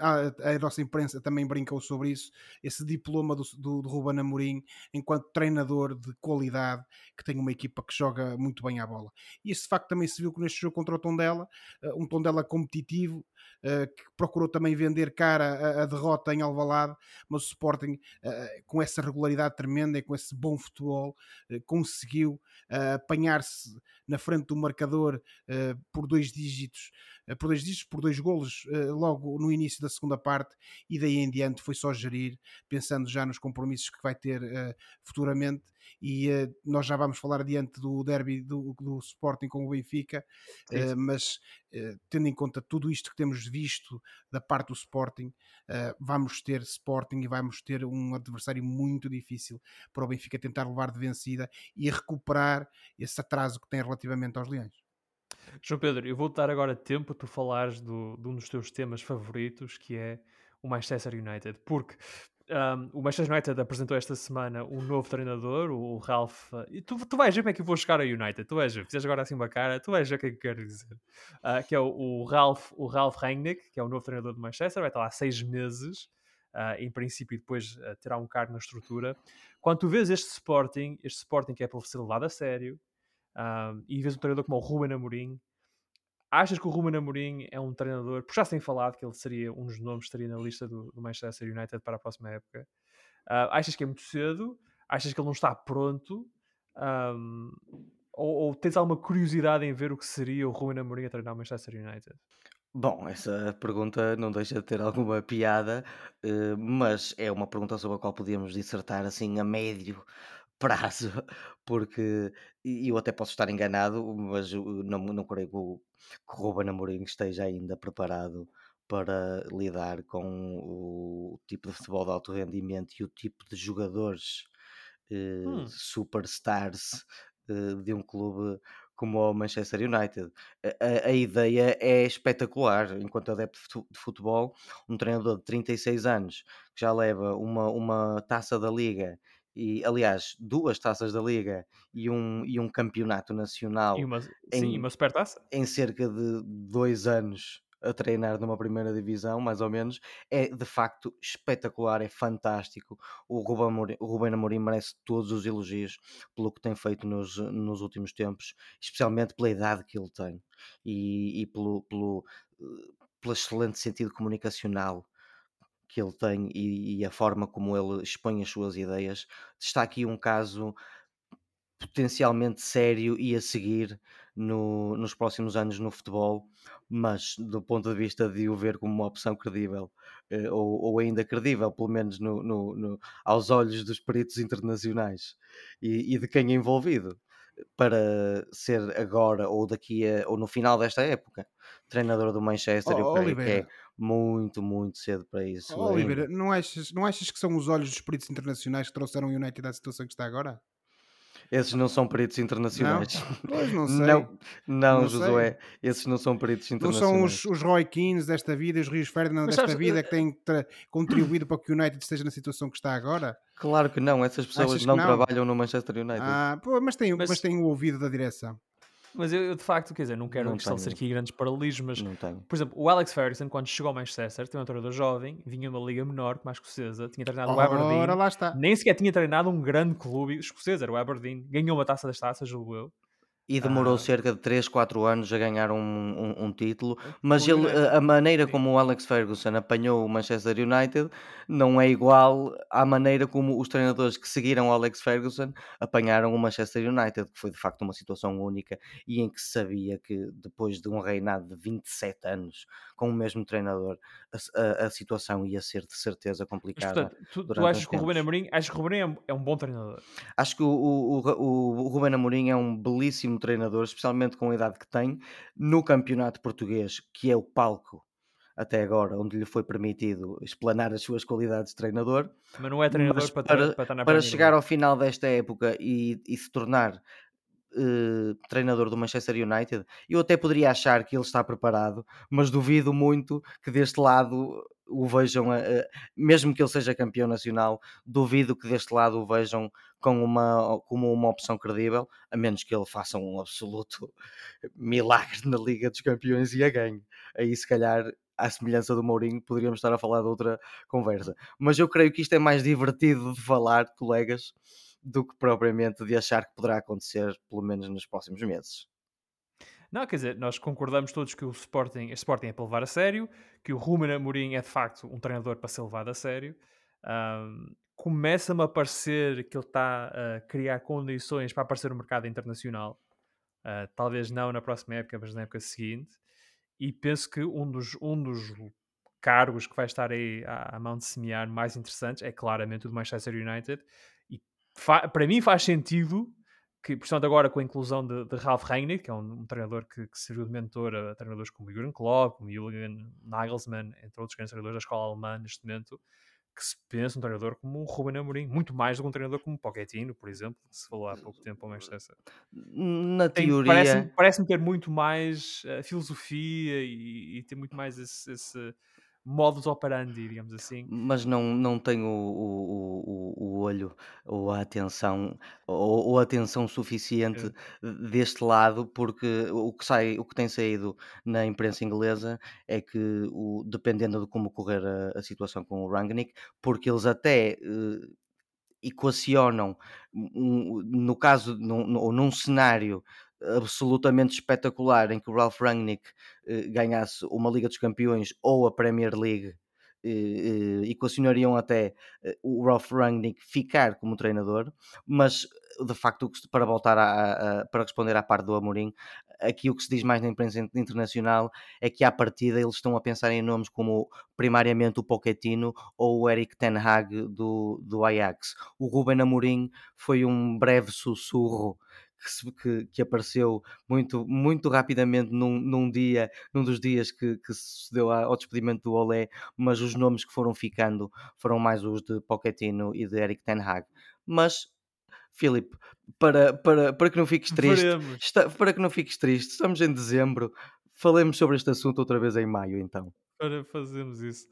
a, a, nossa imprensa também brincou sobre isso, esse diploma do, do, do Ruben Amorim enquanto treinador de qualidade que tem uma equipa que joga muito bem à bola. E isso de facto também se viu neste jogo contra o Tondela, eh, um Tondela competitivo, eh, que procurou também vender cara a, a derrota em Alvalade, mas o Sporting, eh, com essa regularidade tremenda e com esse bom futebol, conseguiu apanhar-se na frente do marcador uh, por dois dígitos, uh, por dois dígitos, por dois golos uh, logo no início da segunda parte e daí em diante foi só gerir, pensando já nos compromissos que vai ter futuramente e nós já vamos falar adiante do derby do, do Sporting com o Benfica, mas tendo em conta tudo isto que temos visto da parte do Sporting, vamos ter Sporting e vamos ter um adversário muito difícil para o Benfica tentar levar de vencida e recuperar esse atraso que tem relativamente aos Leões. João Pedro, eu vou dar agora tempo para tu falares do, de um dos teus temas favoritos, que é o Manchester United, porque um, o Manchester United apresentou esta semana um novo treinador, o Ralph. E tu, tu vais ver como é que eu vou chegar ao United. Tu vais ver, fizeste agora assim uma cara, tu vais ver o que é que eu quero dizer. Uh, que é o, o, Ralph, o Ralph Rangnick, que é o novo treinador do Manchester, vai estar lá seis meses. Uh, em princípio, depois uh, terá um cargo na estrutura. Quando tu vês este Sporting, este Sporting que é para ser levado a sério, e vês um treinador como o Ruben Amorim, achas que o Ruben Amorim é um treinador, porque já se tem falado que ele seria um dos nomes que estaria na lista do, do Manchester United para a próxima época. Uh, achas que é muito cedo? Achas que ele não está pronto? Um, ou, ou, tens alguma curiosidade em ver o que seria o Ruben Amorim a treinar o Manchester United? Bom, essa pergunta não deixa de ter alguma piada, uh, mas é uma pergunta sobre a qual podíamos dissertar assim a médio prazo, porque eu até posso estar enganado, mas não, não creio que o, que o Ruben Amorim esteja ainda preparado para lidar com o tipo de futebol de alto rendimento e o tipo de jogadores eh, Hum. superstars eh, de um clube como o Manchester United. A, a- a ideia é espetacular, enquanto adepto de futebol, um treinador de 36 anos que já leva uma, uma taça da liga e aliás, duas taças da Liga e um, e um campeonato nacional e uma, em, sim, uma supertaça em cerca de dois anos a treinar numa primeira divisão, mais ou menos, é de facto espetacular, é fantástico. O Ruben Amorim, o Ruben Amorim merece todos os elogios pelo que tem feito nos, nos últimos tempos, especialmente pela idade que ele tem e, e pelo, pelo pelo excelente sentido comunicacional que ele tem e, e, a forma como ele expõe as suas ideias. Está aqui um caso potencialmente sério e a seguir no, nos próximos anos no futebol, mas do ponto de vista de o ver como uma opção credível, eh, ou, ou, ainda credível, pelo menos no, no, aos olhos dos peritos internacionais e, e, de quem é envolvido, para ser agora ou daqui a, ou no final desta época, treinador do Manchester, oh, eu creio que é muito, muito cedo para isso. Oh, Oliveira, não achas, não achas que são os olhos dos peritos internacionais que trouxeram o United à situação que está agora? Esses não são peritos internacionais. Não? Pois não sei. Não, não, não Josué, sei. esses não são peritos internacionais. Não são os, os Roy Keane desta vida, os Rios Ferdinand desta sabes, vida que têm contribuído para que o United esteja na situação que está agora? Claro que não, essas pessoas não, não, trabalham no Manchester United. Ah, pô, mas têm mas... mas têm o ouvido da direção. Mas eu, eu, de facto, quer dizer, não quero não estabelecer aqui grandes paralelismos, mas, por exemplo, o Alex Ferguson, quando chegou ao Manchester, tem um treinador jovem, vinha uma liga menor, mais escocesa, tinha treinado o Aberdeen, lá está. nem sequer tinha treinado um grande clube escocês, era o Aberdeen, ganhou uma taça das taças, julgo eu. E demorou ah. cerca de 3, 4 anos a ganhar um, um, um título, mas ele, a, a maneira como o Alex Ferguson apanhou o Manchester United não é igual à maneira como os treinadores que seguiram o Alex Ferguson apanharam o Manchester United, que foi de facto uma situação única e em que se sabia que depois de um reinado de 27 anos com o mesmo treinador, a, a, a situação ia ser de certeza complicada. Mas, portanto, tu, tu achas que o Ruben Amorim, achas que o Ruben é, é um bom treinador? Acho que o, o, o, o Ruben Amorim é um belíssimo treinador, especialmente com a idade que tem, no campeonato português, que é o palco até agora, onde lhe foi permitido explanar as suas qualidades de treinador. Mas não é treinador para, para, para, para chegar ao final desta época e, e se tornar uh, treinador do Manchester United, eu até poderia achar que ele está preparado, mas duvido muito que deste lado o vejam, mesmo que ele seja campeão nacional, duvido que deste lado o vejam com uma, como uma opção credível, a menos que ele faça um absoluto milagre na Liga dos Campeões e a ganhe. Aí, se calhar, à semelhança do Mourinho, poderíamos estar a falar de outra conversa. Mas eu creio que isto é mais divertido de falar, colegas, do que propriamente de achar que poderá acontecer, pelo menos nos próximos meses. Não, quer dizer, nós concordamos todos que o Sporting, o Sporting é para levar a sério, que o Ruben Amorim é de facto um treinador para ser levado a sério. Um, Começa-me a parecer que ele está a criar condições para aparecer no mercado internacional. Uh, talvez não na próxima época, mas na época seguinte. E penso que um dos, um dos cargos que vai estar aí à, à mão de semear mais interessantes é claramente o do Manchester United, para mim faz sentido que, portanto, agora com a inclusão de, de Ralf Rangnick, que é um, um treinador que, que, serviu de mentor a treinadores como Jürgen Klopp, como Julian Nagelsmann, entre outros grandes treinadores da escola alemã neste momento, que se pensa um treinador como o Ruben Amorim, muito mais do que um treinador como Pochettino, por exemplo, que se falou há pouco tempo ao Manchester. Na tem, teoria... Parece-me parece ter muito mais uh, filosofia e, e, ter muito mais esse, esse modus operandi, digamos assim. Mas não, não tem o, o, o, o olho ou a atenção ou, ou a atenção suficiente é. deste lado, porque o que sai, o que tem saído na imprensa inglesa é que o, dependendo de como correr a, a situação com o Rangnick, porque eles até uh, equacionam um, no caso num, ou num cenário absolutamente espetacular em que o Ralph Rangnick eh, ganhasse uma Liga dos Campeões ou a Premier League eh, eh, equacionariam até eh, o Ralph Rangnick ficar como treinador, mas de facto para voltar a, a, para responder à parte do Amorim, aqui o que se diz mais na imprensa internacional é que à partida eles estão a pensar em nomes como primariamente o Pochettino ou o Eric Ten Hag do, do Ajax. O Ruben Amorim foi um breve sussurro que, que, que, apareceu muito, muito rapidamente num, num, dia, num dos dias que, que sucedeu ao despedimento do Olé, mas os nomes que foram ficando foram mais os de Pochettino e de Eric Ten Hag. Mas Filipe, para, para, para que não fiques triste, está, para que não fiques triste, estamos em dezembro, falemos sobre este assunto outra vez em maio, então. Para fazermos isso.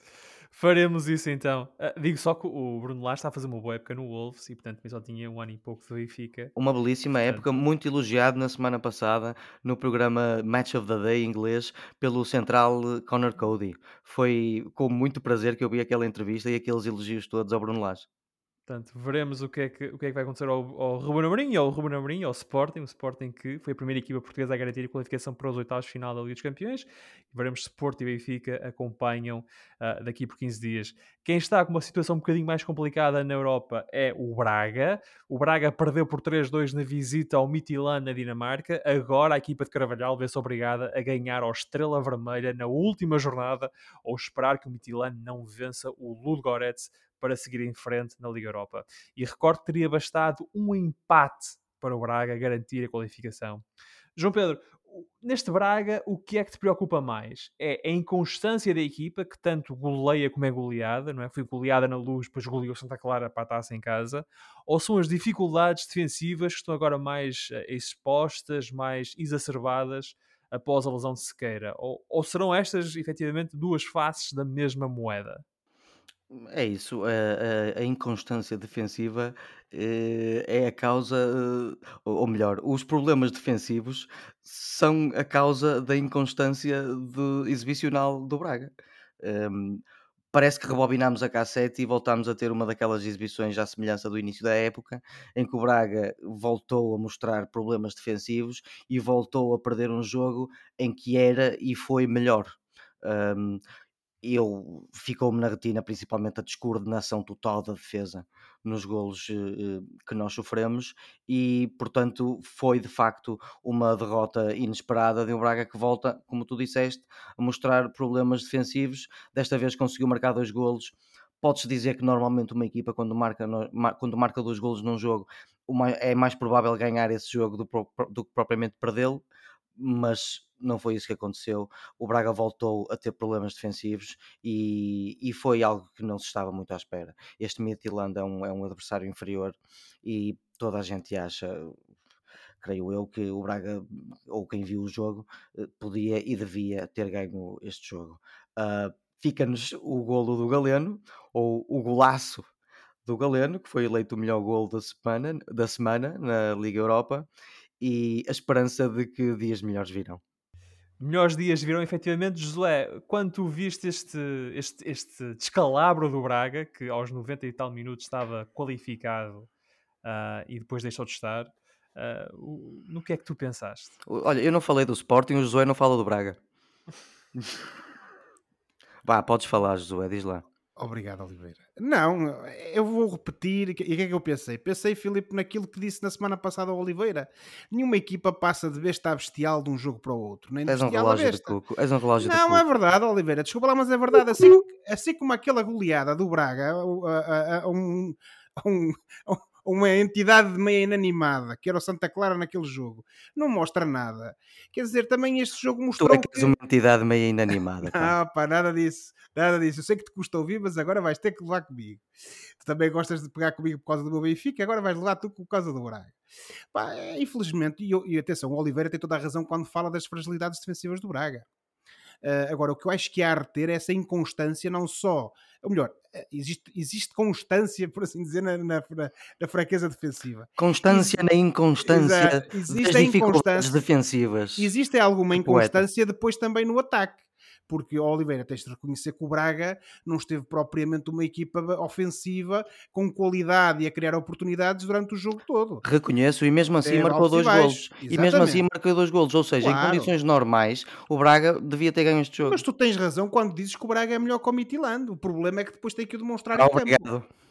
Faremos isso então. Uh, digo só que o Bruno Lage está a fazer uma boa época no Wolves e, portanto, só tinha um ano e pouco de Benfica. Uma belíssima portanto... época, muito elogiado na semana passada no programa Match of the Day inglês pelo central Connor Cody. Foi com muito prazer que eu vi aquela entrevista e aqueles elogios todos ao Bruno Lage. Portanto, veremos o que é que, o que, é que vai acontecer ao, ao Ruben Amorim e ao Ruben Amorim, ao Sporting, o Sporting que foi a primeira equipa portuguesa a garantir a qualificação para os oitavos final da Liga dos Campeões. Veremos se Porto e Benfica acompanham uh, daqui por 15 dias. Quem está com uma situação um bocadinho mais complicada na Europa é o Braga. O Braga perdeu por 3-2 na visita ao Midtjylland na Dinamarca. Agora a equipa de Carvalhal vê-se obrigada a ganhar ao Estrela Vermelha na última jornada ou esperar que o Midtjylland não vença o Ludogorets para seguir em frente na Liga Europa. E recordo que teria bastado um empate para o Braga garantir a qualificação. João Pedro, neste Braga, o que é que te preocupa mais? É a inconstância da equipa, que tanto goleia como é goleada, não é? Foi goleada na luz, depois goleou Santa Clara para a taça em casa, ou são as dificuldades defensivas que estão agora mais uh, expostas, mais exacerbadas após a lesão de Sequeira? Ou, ou serão estas, efetivamente, duas faces da mesma moeda? É isso, a, a- a inconstância defensiva eh, é a causa, eh, ou melhor, os problemas defensivos são a causa da inconstância de- exibicional do Braga. Ehm, parece que rebobinamos a cassete e voltamos a ter uma daquelas exibições à semelhança do início da época, em que o Braga voltou a mostrar problemas defensivos e voltou a perder um jogo em que era e foi melhor. Ehm, eu ficou-me na retina principalmente a descoordenação total da defesa nos golos eh, eh, que nós sofremos e, portanto, foi de facto uma derrota inesperada de um Braga que volta, como tu disseste, a mostrar problemas defensivos. Desta vez conseguiu marcar dois golos. Podes dizer que normalmente uma equipa, quando marca, quando marca dois golos num jogo, é mais provável ganhar esse jogo do, do que propriamente perdê-lo, mas não foi isso que aconteceu. O Braga voltou a ter problemas defensivos e, e foi algo que não se estava muito à espera. Este Midtjylland é um, é um adversário inferior e toda a gente acha, creio eu, que o Braga, ou quem viu o jogo, eh, podia e devia ter ganho este jogo. Uh, Fica-nos o golo do Galeno, ou o golaço do Galeno, que foi eleito o melhor golo da semana, da semana na Liga Europa, e a esperança de que dias melhores virão melhores dias viram efetivamente. Josué, quando tu viste este, este, este descalabro do Braga, que aos 90 e tal minutos estava qualificado uh, e depois deixou de estar, uh, no que é que tu pensaste? Olha, eu não falei do Sporting, o Josué não fala do Braga. Vá, podes falar, Josué, diz lá. Obrigado, Oliveira. Não, eu vou repetir. E o que é que eu pensei? Pensei, Filipe, naquilo que disse na semana passada ao Oliveira. Nenhuma equipa passa de besta a bestial de um jogo para o outro. Nem És um relógio de cuco. És um relógio não, de é verdade, Oliveira. Desculpa lá, mas é verdade. Assim, assim como aquela goleada do Braga a, a, a, um, a um, uma entidade meio inanimada, que era o Santa Clara naquele jogo, não mostra nada. Quer dizer, também este jogo mostrou. Tu é que és uma entidade meio inanimada. ah, pá, nada disso, nada disso. Eu sei que te custa ouvir, mas agora vais ter que levar comigo. Tu também gostas de pegar comigo por causa do meu Benfica, agora vais levar tu por causa do Braga. Pá, é, infelizmente, e, e atenção, o Oliveira tem toda a razão quando fala das fragilidades defensivas do Braga. Uh, agora, o que eu acho que há a reter é essa inconstância, não só. Ou melhor, eh, existe, existe constância, por assim dizer, na, na, na fraqueza defensiva. Constância na inconstância. existe das dificuldades defensivas. Existe alguma inconstância depois também no ataque porque Oliveira tens de reconhecer que o Braga não esteve propriamente uma equipa ofensiva com qualidade e a criar oportunidades durante o jogo todo. Reconheço, e mesmo assim é, marcou dois golos. E mesmo assim marcou dois golos, ou seja, claro. em condições normais, o Braga devia ter ganho este jogo. Mas tu tens razão quando dizes que o Braga é melhor que o Mitilando. O problema é que depois tem que o demonstrar ah, em obrigado. campo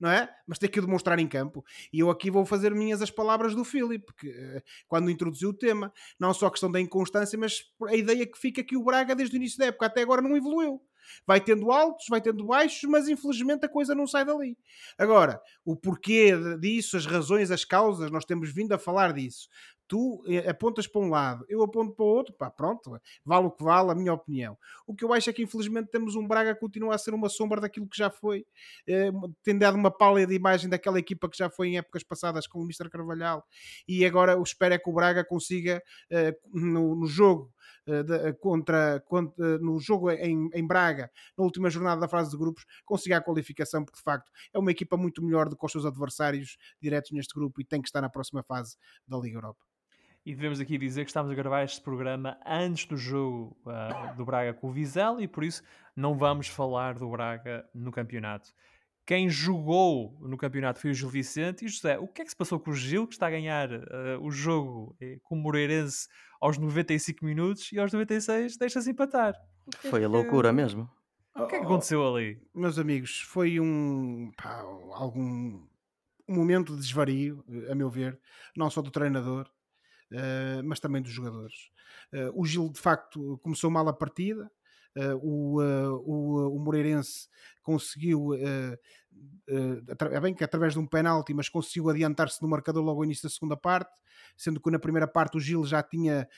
não é? Mas tem que o demonstrar em campo. E eu aqui vou fazer minhas as palavras do Filipe, que, eh, quando introduziu o tema, não só a questão da inconstância, mas a ideia que fica que o Braga, desde o início da época até agora, não evoluiu. Vai tendo altos, vai tendo baixos, mas infelizmente a coisa não sai dali. Agora, o porquê disso, as razões, as causas, nós temos vindo a falar disso tu eh, apontas para um lado, eu aponto para o outro, pá, pronto, vale o que vale, a minha opinião. O que eu acho é que infelizmente temos um Braga que continua a ser uma sombra daquilo que já foi, eh, tem dado uma pálida imagem daquela equipa que já foi em épocas passadas com o Mr. Carvalhal e agora o espero é que o Braga consiga eh, no, no jogo eh, de, contra, contra, no jogo em, em, Braga, na última jornada da fase de grupos, consiga a qualificação, porque de facto é uma equipa muito melhor do que os seus adversários diretos neste grupo e tem que estar na próxima fase da Liga Europa. E devemos aqui dizer que estamos a gravar este programa antes do jogo uh, do Braga com o Vizela e por isso não vamos falar do Braga no campeonato. quem jogou no campeonato foi o Gil Vicente. E José, o que é que se passou com o Gil, que está a ganhar uh, o jogo eh, com o Moreirense aos 95 minutos e aos 96 deixa-se empatar? Foi a loucura mesmo. O que é que aconteceu ali? Meus amigos, foi um pá, algum um momento de desvario, a meu ver, não só do treinador, uh, mas também dos jogadores. Uh, o Gil, de facto, começou mal a partida. Uh, o, o, o Moreirense conseguiu é bem que através de um penalti, mas conseguiu adiantar-se no marcador logo no início da segunda parte, sendo que na primeira parte o Gil já tinha,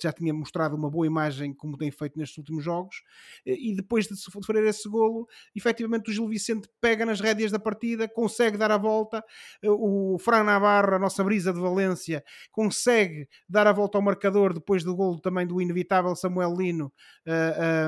já tinha mostrado uma boa imagem, como tem feito nestes últimos jogos, e depois de sofrer esse golo, efetivamente o Gil Vicente pega nas rédeas da partida, consegue dar a volta, o Fran Navarro, a nossa brisa de Valência, consegue dar a volta ao marcador depois do golo também do inevitável Samuel Lino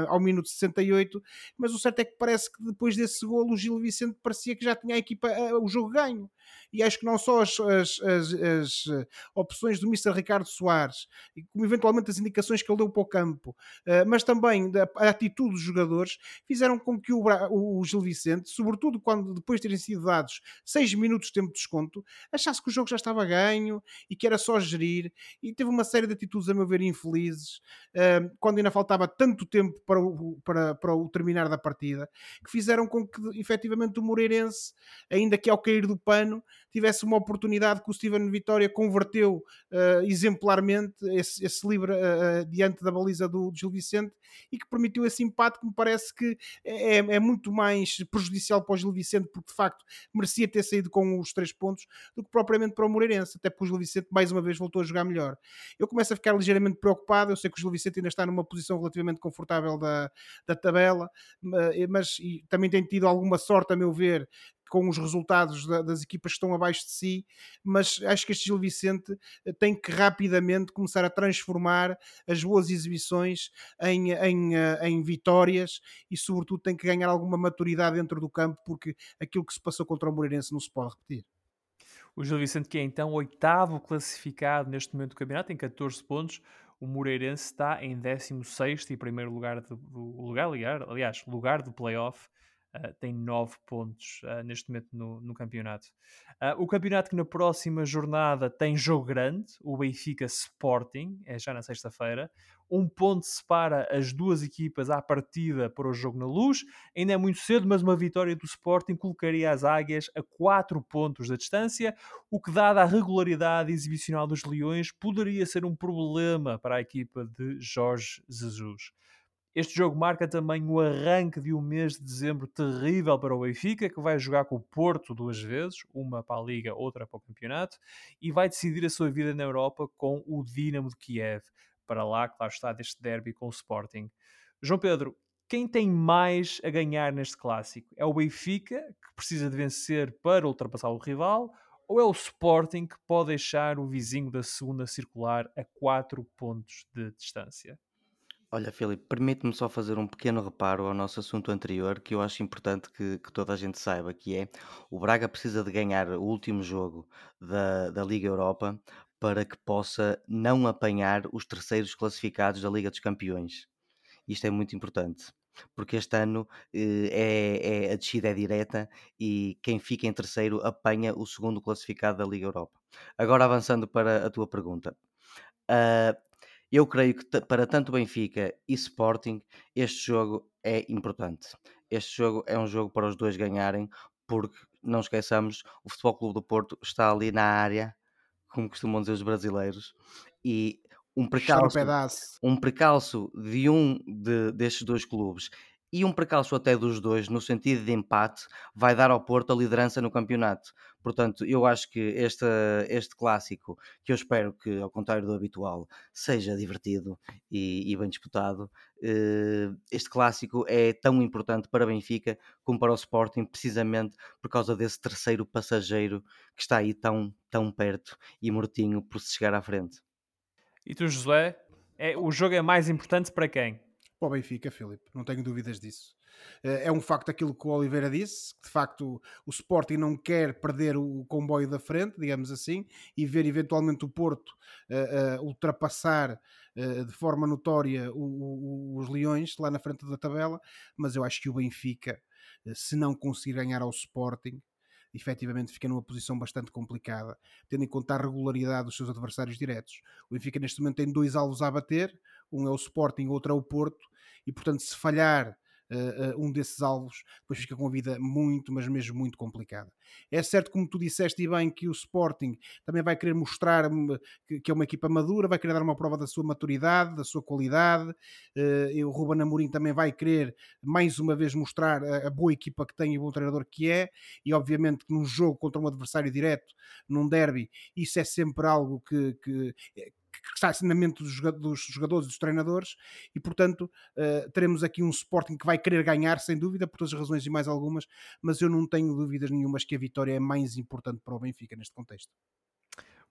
ao minuto 68, mas o certo é que parece que depois desse golo o Gil Vicente parecia que já tinha a equipa, o jogo ganho. E acho que não só as, as, as, as eh, opções do Mr. Ricardo Soares, como eventualmente as indicações que ele deu para o campo, eh, mas também a, atitude dos jogadores, fizeram com que o, o Gil Vicente, sobretudo quando depois de terem sido dados 6 minutos de tempo de desconto, achasse que o jogo já estava ganho e que era só gerir. E teve uma série de atitudes, a meu ver, infelizes, eh, quando ainda faltava tanto tempo para o, para, para o terminar da partida, que fizeram com que efetivamente o Moreirense, ainda que ao cair do pano, tivesse uma oportunidade que o Steven Vitória converteu uh, exemplarmente esse, esse livre uh, diante da baliza do, Gil Vicente e que permitiu esse empate que me parece que é, é muito mais prejudicial para o Gil Vicente porque de facto merecia ter saído com os três pontos do que propriamente para o Moreirense, até porque o Gil Vicente mais uma vez voltou a jogar melhor. Eu começo a ficar ligeiramente preocupado, eu sei que o Gil Vicente ainda está numa posição relativamente confortável da, da tabela, mas também tem tido alguma sorte a meu ver com os resultados da, das equipas que estão abaixo de si, mas acho que este Gil Vicente eh, tem que rapidamente começar a transformar as boas exibições em, em, eh, em vitórias e, sobretudo, tem que ganhar alguma maturidade dentro do campo, porque aquilo que se passou contra o Moreirense não se pode repetir. O Gil Vicente, que é então oitavo classificado neste momento do campeonato, tem 14 pontos. O Moreirense está em 16 e primeiro lugar do lugar, aliás, lugar do playoff Uh, tem 9 pontos uh, neste momento no, no campeonato. Uh, o campeonato que na próxima jornada tem jogo grande, o Benfica Sporting, é já na sexta-feira. Um ponto separa as duas equipas à partida para o jogo na luz. Ainda é muito cedo, mas uma vitória do Sporting colocaria as águias a 4 pontos da distância, o que, dada a regularidade exibicional dos Leões, poderia ser um problema para a equipa de Jorge Jesus. Este jogo marca também o arranque de um mês de dezembro terrível para o Benfica, que vai jogar com o Porto duas vezes, uma para a Liga, outra para o campeonato, e vai decidir a sua vida na Europa com o Dinamo de Kiev. Para lá, claro está, deste derby com o Sporting. João Pedro, quem tem mais a ganhar neste clássico? É o Benfica, que precisa de vencer para ultrapassar o rival, ou é o Sporting, que pode deixar o vizinho da segunda circular a 4 pontos de distância? Olha, Filipe, permite-me só fazer um pequeno reparo ao nosso assunto anterior, que eu acho importante que, que toda a gente saiba, que é o Braga precisa de ganhar o último jogo da, da Liga Europa para que possa não apanhar os terceiros classificados da Liga dos Campeões. Isto é muito importante, porque este ano eh, é, é- a descida é direta e quem fica em terceiro apanha o segundo classificado da Liga Europa. Agora avançando para a tua pergunta. Ah, eu creio que para tanto Benfica e Sporting, este jogo é importante. Este jogo é um jogo para os dois ganharem, porque não esqueçamos, o Futebol Clube do Porto está ali na área, como costumam dizer os brasileiros, e um precalço, um precalço de um de, destes dois clubes e um precalço até dos dois, no sentido de empate, vai dar ao Porto a liderança no campeonato. Portanto, eu acho que este, este clássico, que eu espero que, ao contrário do habitual, seja divertido e, e bem disputado, eh, este clássico é tão importante para Benfica como para o Sporting, precisamente por causa desse terceiro passageiro que está aí tão, tão perto e mortinho por se chegar à frente. E tu, José, é, o jogo é mais importante para quem? Para o Benfica, Filipe, não tenho dúvidas disso. Eh, é um facto aquilo que o Oliveira disse, que de facto o Sporting não quer perder o comboio da frente, digamos assim, e ver eventualmente o Porto uh, uh, ultrapassar uh, de forma notória o, o, os Leões lá na frente da tabela, mas eu acho que o Benfica se não conseguir ganhar ao Sporting, efetivamente fica numa posição bastante complicada, tendo em conta a regularidade dos seus adversários diretos. O Benfica neste momento tem dois alvos a bater, um é o Sporting, outro é o Porto, e portanto se falhar uh, um desses alvos, depois fica com a vida muito, mas mesmo muito complicada. É certo, como tu disseste e bem, que o Sporting também vai querer mostrar que, é uma equipa madura, vai querer dar uma prova da sua maturidade, da sua qualidade. Uh, o Ruben Amorim também vai querer, mais uma vez, mostrar a, boa equipa que tem e o bom treinador que é. E, obviamente, num jogo contra um adversário direto, num derby, isso é sempre algo que, que que está em mente dos jogadores e dos treinadores, e portanto uh, teremos aqui um Sporting que vai querer ganhar, sem dúvida, por todas as razões e mais algumas, mas eu não tenho dúvidas nenhumas que a vitória é mais importante para o Benfica neste contexto.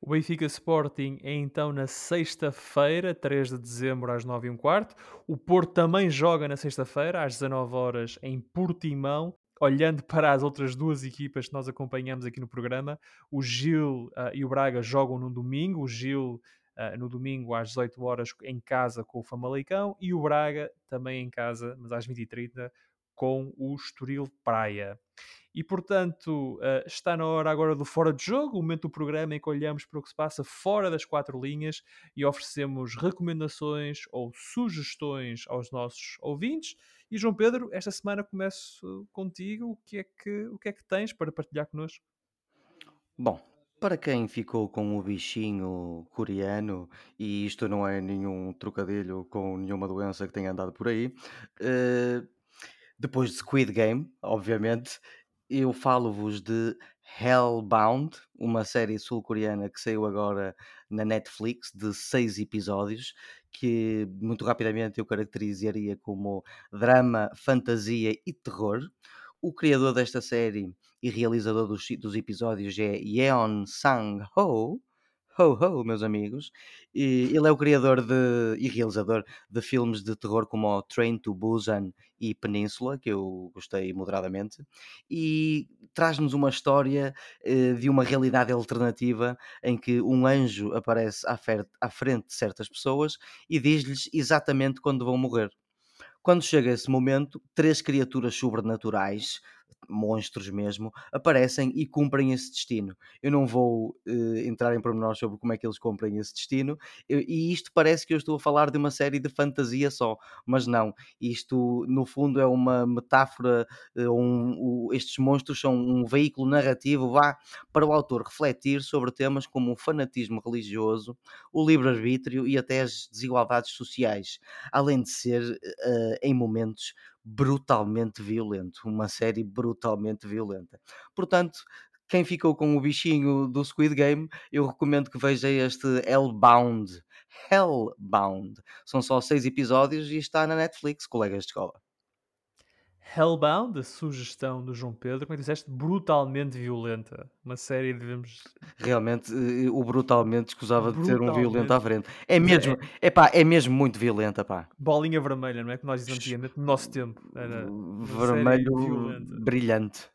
O Benfica Sporting é então na sexta-feira, 3 de dezembro, às 9 h quarto. O Porto também joga na sexta-feira, às 19 horas em Portimão. Olhando para as outras duas equipas que nós acompanhamos aqui no programa, o Gil uh, e o Braga jogam no domingo. O Gil uh, no domingo às 18 horas em casa com o Famalicão e o Braga também em casa, mas às 20h30 com o Estoril Praia. E portanto, uh, está na hora agora do Fora de Jogo, o momento do programa em que olhamos para o que se passa fora das quatro linhas e oferecemos recomendações ou sugestões aos nossos ouvintes. E João Pedro, esta semana começo contigo. O que é que, o que, é que tens para partilhar connosco? Bom, para quem ficou com o bichinho coreano, e isto não é nenhum trocadilho com nenhuma doença que tenha andado por aí, eh, depois de Squid Game, obviamente, eu falo-vos de Hellbound, uma série sul-coreana que saiu agora na Netflix de seis episódios, que muito rapidamente eu caracterizaria como drama, fantasia e terror. O criador desta série e realizador dos, dos episódios é Yeon Sang-ho, Ho Ho, meus amigos. E ele é o criador de, e realizador de filmes de terror como o Train to Busan e Península, que eu gostei moderadamente, e traz-nos uma história eh, de uma realidade alternativa em que um anjo aparece à, à frente de certas pessoas e diz-lhes exatamente quando vão morrer. Quando chega esse momento, três criaturas sobrenaturais monstros mesmo, aparecem e cumprem esse destino. Eu não vou uh, entrar em pormenores sobre como é que eles cumprem esse destino, eu, e isto parece que eu estou a falar de uma série de fantasia só, mas não. Isto, no fundo, é uma metáfora, um, um, estes monstros são um veículo narrativo vá para o autor refletir sobre temas como o fanatismo religioso, o livre-arbítrio e até as desigualdades sociais, além de ser, uh, em momentos, brutalmente violento, uma série brutalmente violenta. Portanto, quem ficou com o bichinho do Squid Game, eu recomendo que veja este Hellbound. Hellbound. São só seis episódios e está na Netflix, colegas de escola. Hellbound, a sugestão do João Pedro, como é que disseste, brutalmente violenta. Uma série devemos. Realmente, eh, o brutalmente escusava de ter um violento à frente. É mesmo, é, pá, é mesmo muito violenta, pá. Bolinha vermelha, não é? Que nós dizemos antigamente, no nosso tempo. Era Vermelho brilhante.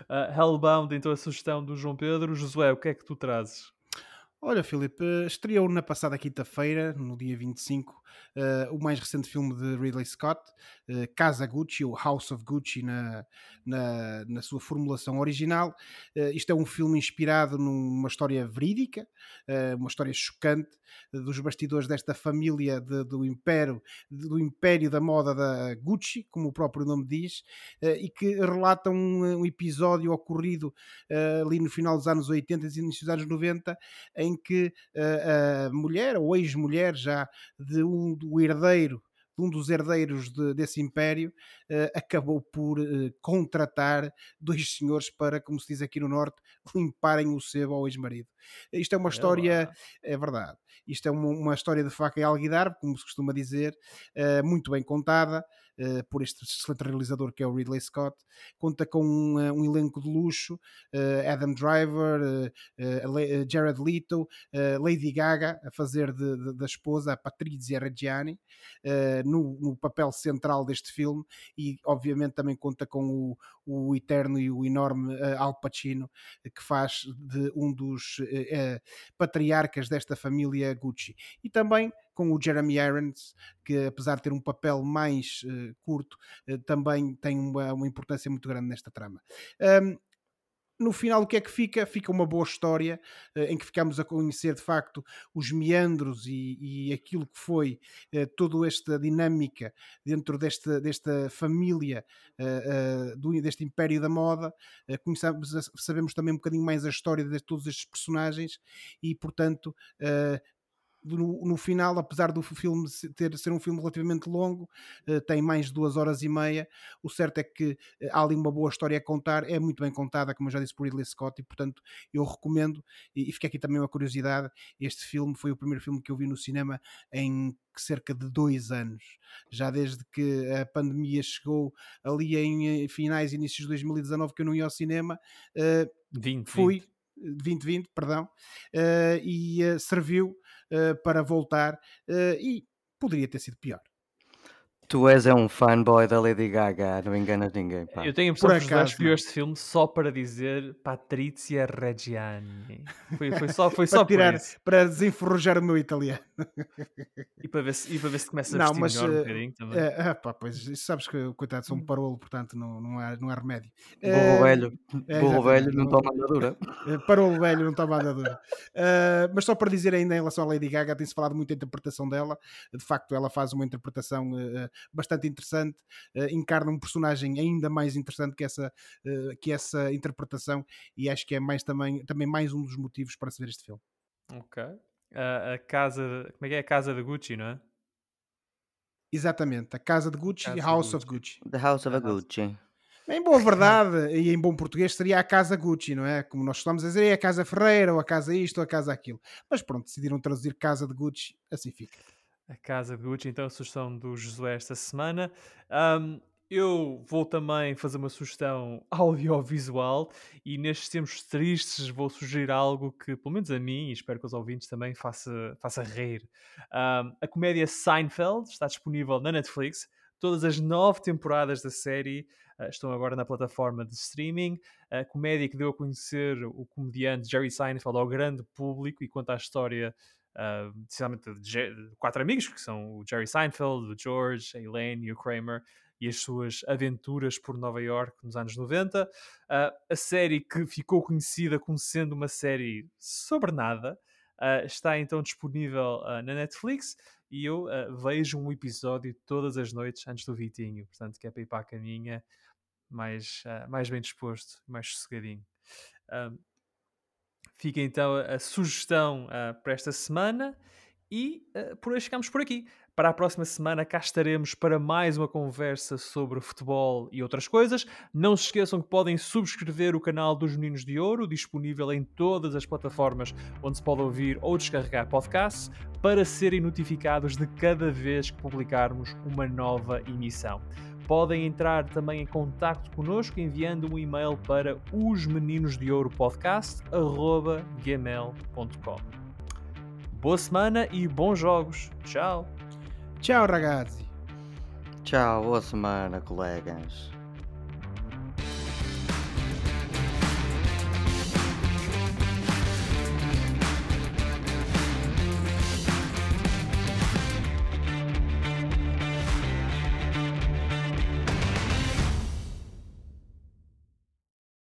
Uh, Hellbound, então a sugestão do João Pedro. Josué, o que é que tu trazes? Olha, Filipe, estreou na passada quinta-feira, no dia 25, uh, o mais recente filme de Ridley Scott, uh, Casa Gucci, ou House of Gucci na, na, na sua formulação original. Uh, isto é um filme inspirado numa história verídica, uma história chocante dos bastidores desta família de, do império do império da moda da Gucci, como o próprio nome diz, e que relata um, um episódio ocorrido ali no final dos anos 80 e início dos anos 90, em que a mulher, ou ex-mulher já, de um do herdeiro um dos herdeiros de, desse império uh, acabou por uh, contratar dois senhores para, como se diz aqui no Norte, limparem o sebo ao ex-marido. Isto é uma é história, é verdade, isto é uma, uma, história de faca e alguidar, como se costuma dizer, uh, muito bem contada. Uh, por este excelente realizador que é o Ridley Scott. Conta com um, um elenco de luxo: uh, Adam Driver, Jared Leto, Lady Gaga a fazer de, de, da esposa, a Patrizia Reggiani, no, no, papel central deste filme, e obviamente também conta com o, o eterno e o enorme Al Pacino, que faz de um dos patriarcas desta família Gucci. E também com o Jeremy Irons, que apesar de ter um papel mais uh, curto, uh, também tem uma, uma, importância muito grande nesta trama. Um, no final o que é que fica? Fica uma boa história uh, em que ficamos a conhecer de facto os meandros e, e aquilo que foi toda esta dinâmica dentro desta, desta família do, deste império da moda. conhecemos, sabemos também um bocadinho mais a história de todos estes personagens e portanto no, no, final, apesar do filme ter, ser um filme relativamente longo, uh, tem mais de duas horas e meia. O certo é que uh, há ali uma boa história a contar, é muito bem contada, como eu já disse por Ridley Scott, e portanto eu recomendo. E, e fica aqui também uma curiosidade: este filme foi o primeiro filme que eu vi no cinema em cerca de dois anos, já desde que a pandemia chegou ali em eh, finais e inícios de 2019 que eu não ia ao cinema. Uh, 20, fui. 20. 2020, perdão, uh, e uh, serviu para voltar e poderia ter sido pior. Tu és é um fanboy da Lady Gaga, não enganas ninguém. Pá. Eu tenho a impressão Por que acaso, escolheu este filme só para dizer Patrizia Reggiani. Foi, foi só, foi para só tirar, por isso. Para desenferrujar o meu italiano. E para ver se, e para ver se começa a não, mas, melhor um bocadinho também. Pá, pois sabes que, coitado, sou um hum. parolo, portanto não, não, há, não há remédio. Burro velho, é, burro velho não toma andadura. Parolo velho não toma andadura. Uh, mas só para dizer ainda em relação à Lady Gaga, tem-se falado muito da interpretação dela. De facto, ela faz uma interpretação uh, bastante interessante, uh, encarna um personagem ainda mais interessante que essa, uh, que essa interpretação e acho que é mais também, também mais um dos motivos para se ver este filme. Ok. Uh, a casa, como é que é? A casa de Gucci, não é? Exatamente, a casa de Gucci, casa House Gucci. of Gucci. The House of a Gucci. Em boa verdade, e em bom português, seria a casa Gucci, não é? Como nós estamos a dizer, é a casa Ferreira, ou a casa isto, ou a casa aquilo. Mas pronto, decidiram traduzir casa de Gucci, assim fica a casa Gucci, então a sugestão do Josué esta semana. Um, eu vou também fazer uma sugestão audiovisual e nestes tempos tristes vou sugerir algo que, pelo menos a mim, e espero que os ouvintes também faça, faça rir. Um, a comédia Seinfeld está disponível na Netflix. Todas as nove temporadas da série uh, estão agora na plataforma de streaming. A comédia que deu a conhecer o comediante Jerry Seinfeld ao grande público e conta a história uh, de, de, quatro amigos, que são o Jerry Seinfeld, o George, a Elaine e o Kramer, e as suas aventuras por Nova York nos anos 90. Uh, ah, a série que ficou conhecida como sendo uma série sobre nada uh, está então disponível uh, na Netflix e eu vejo um episódio todas as noites antes do Vitinho, portanto, que é para ir para a caminha mais, mais bem disposto, mais sossegadinho. Fica então a, sugestão uh, para esta semana e uh, por hoje ficamos por aqui. Para a próxima semana cá estaremos para mais uma conversa sobre futebol e outras coisas. Não se esqueçam que podem subscrever o canal dos Meninos de Ouro, disponível em todas as plataformas onde se pode ouvir ou descarregar podcasts, para serem notificados de cada vez que publicarmos uma nova emissão. Podem entrar também em contato connosco enviando um e-mail para os meninos de ouro podcast@gmail.com. Boa semana e bons jogos. Tchau. Tchau, ragazzi. Tchau, boa semana, colegas.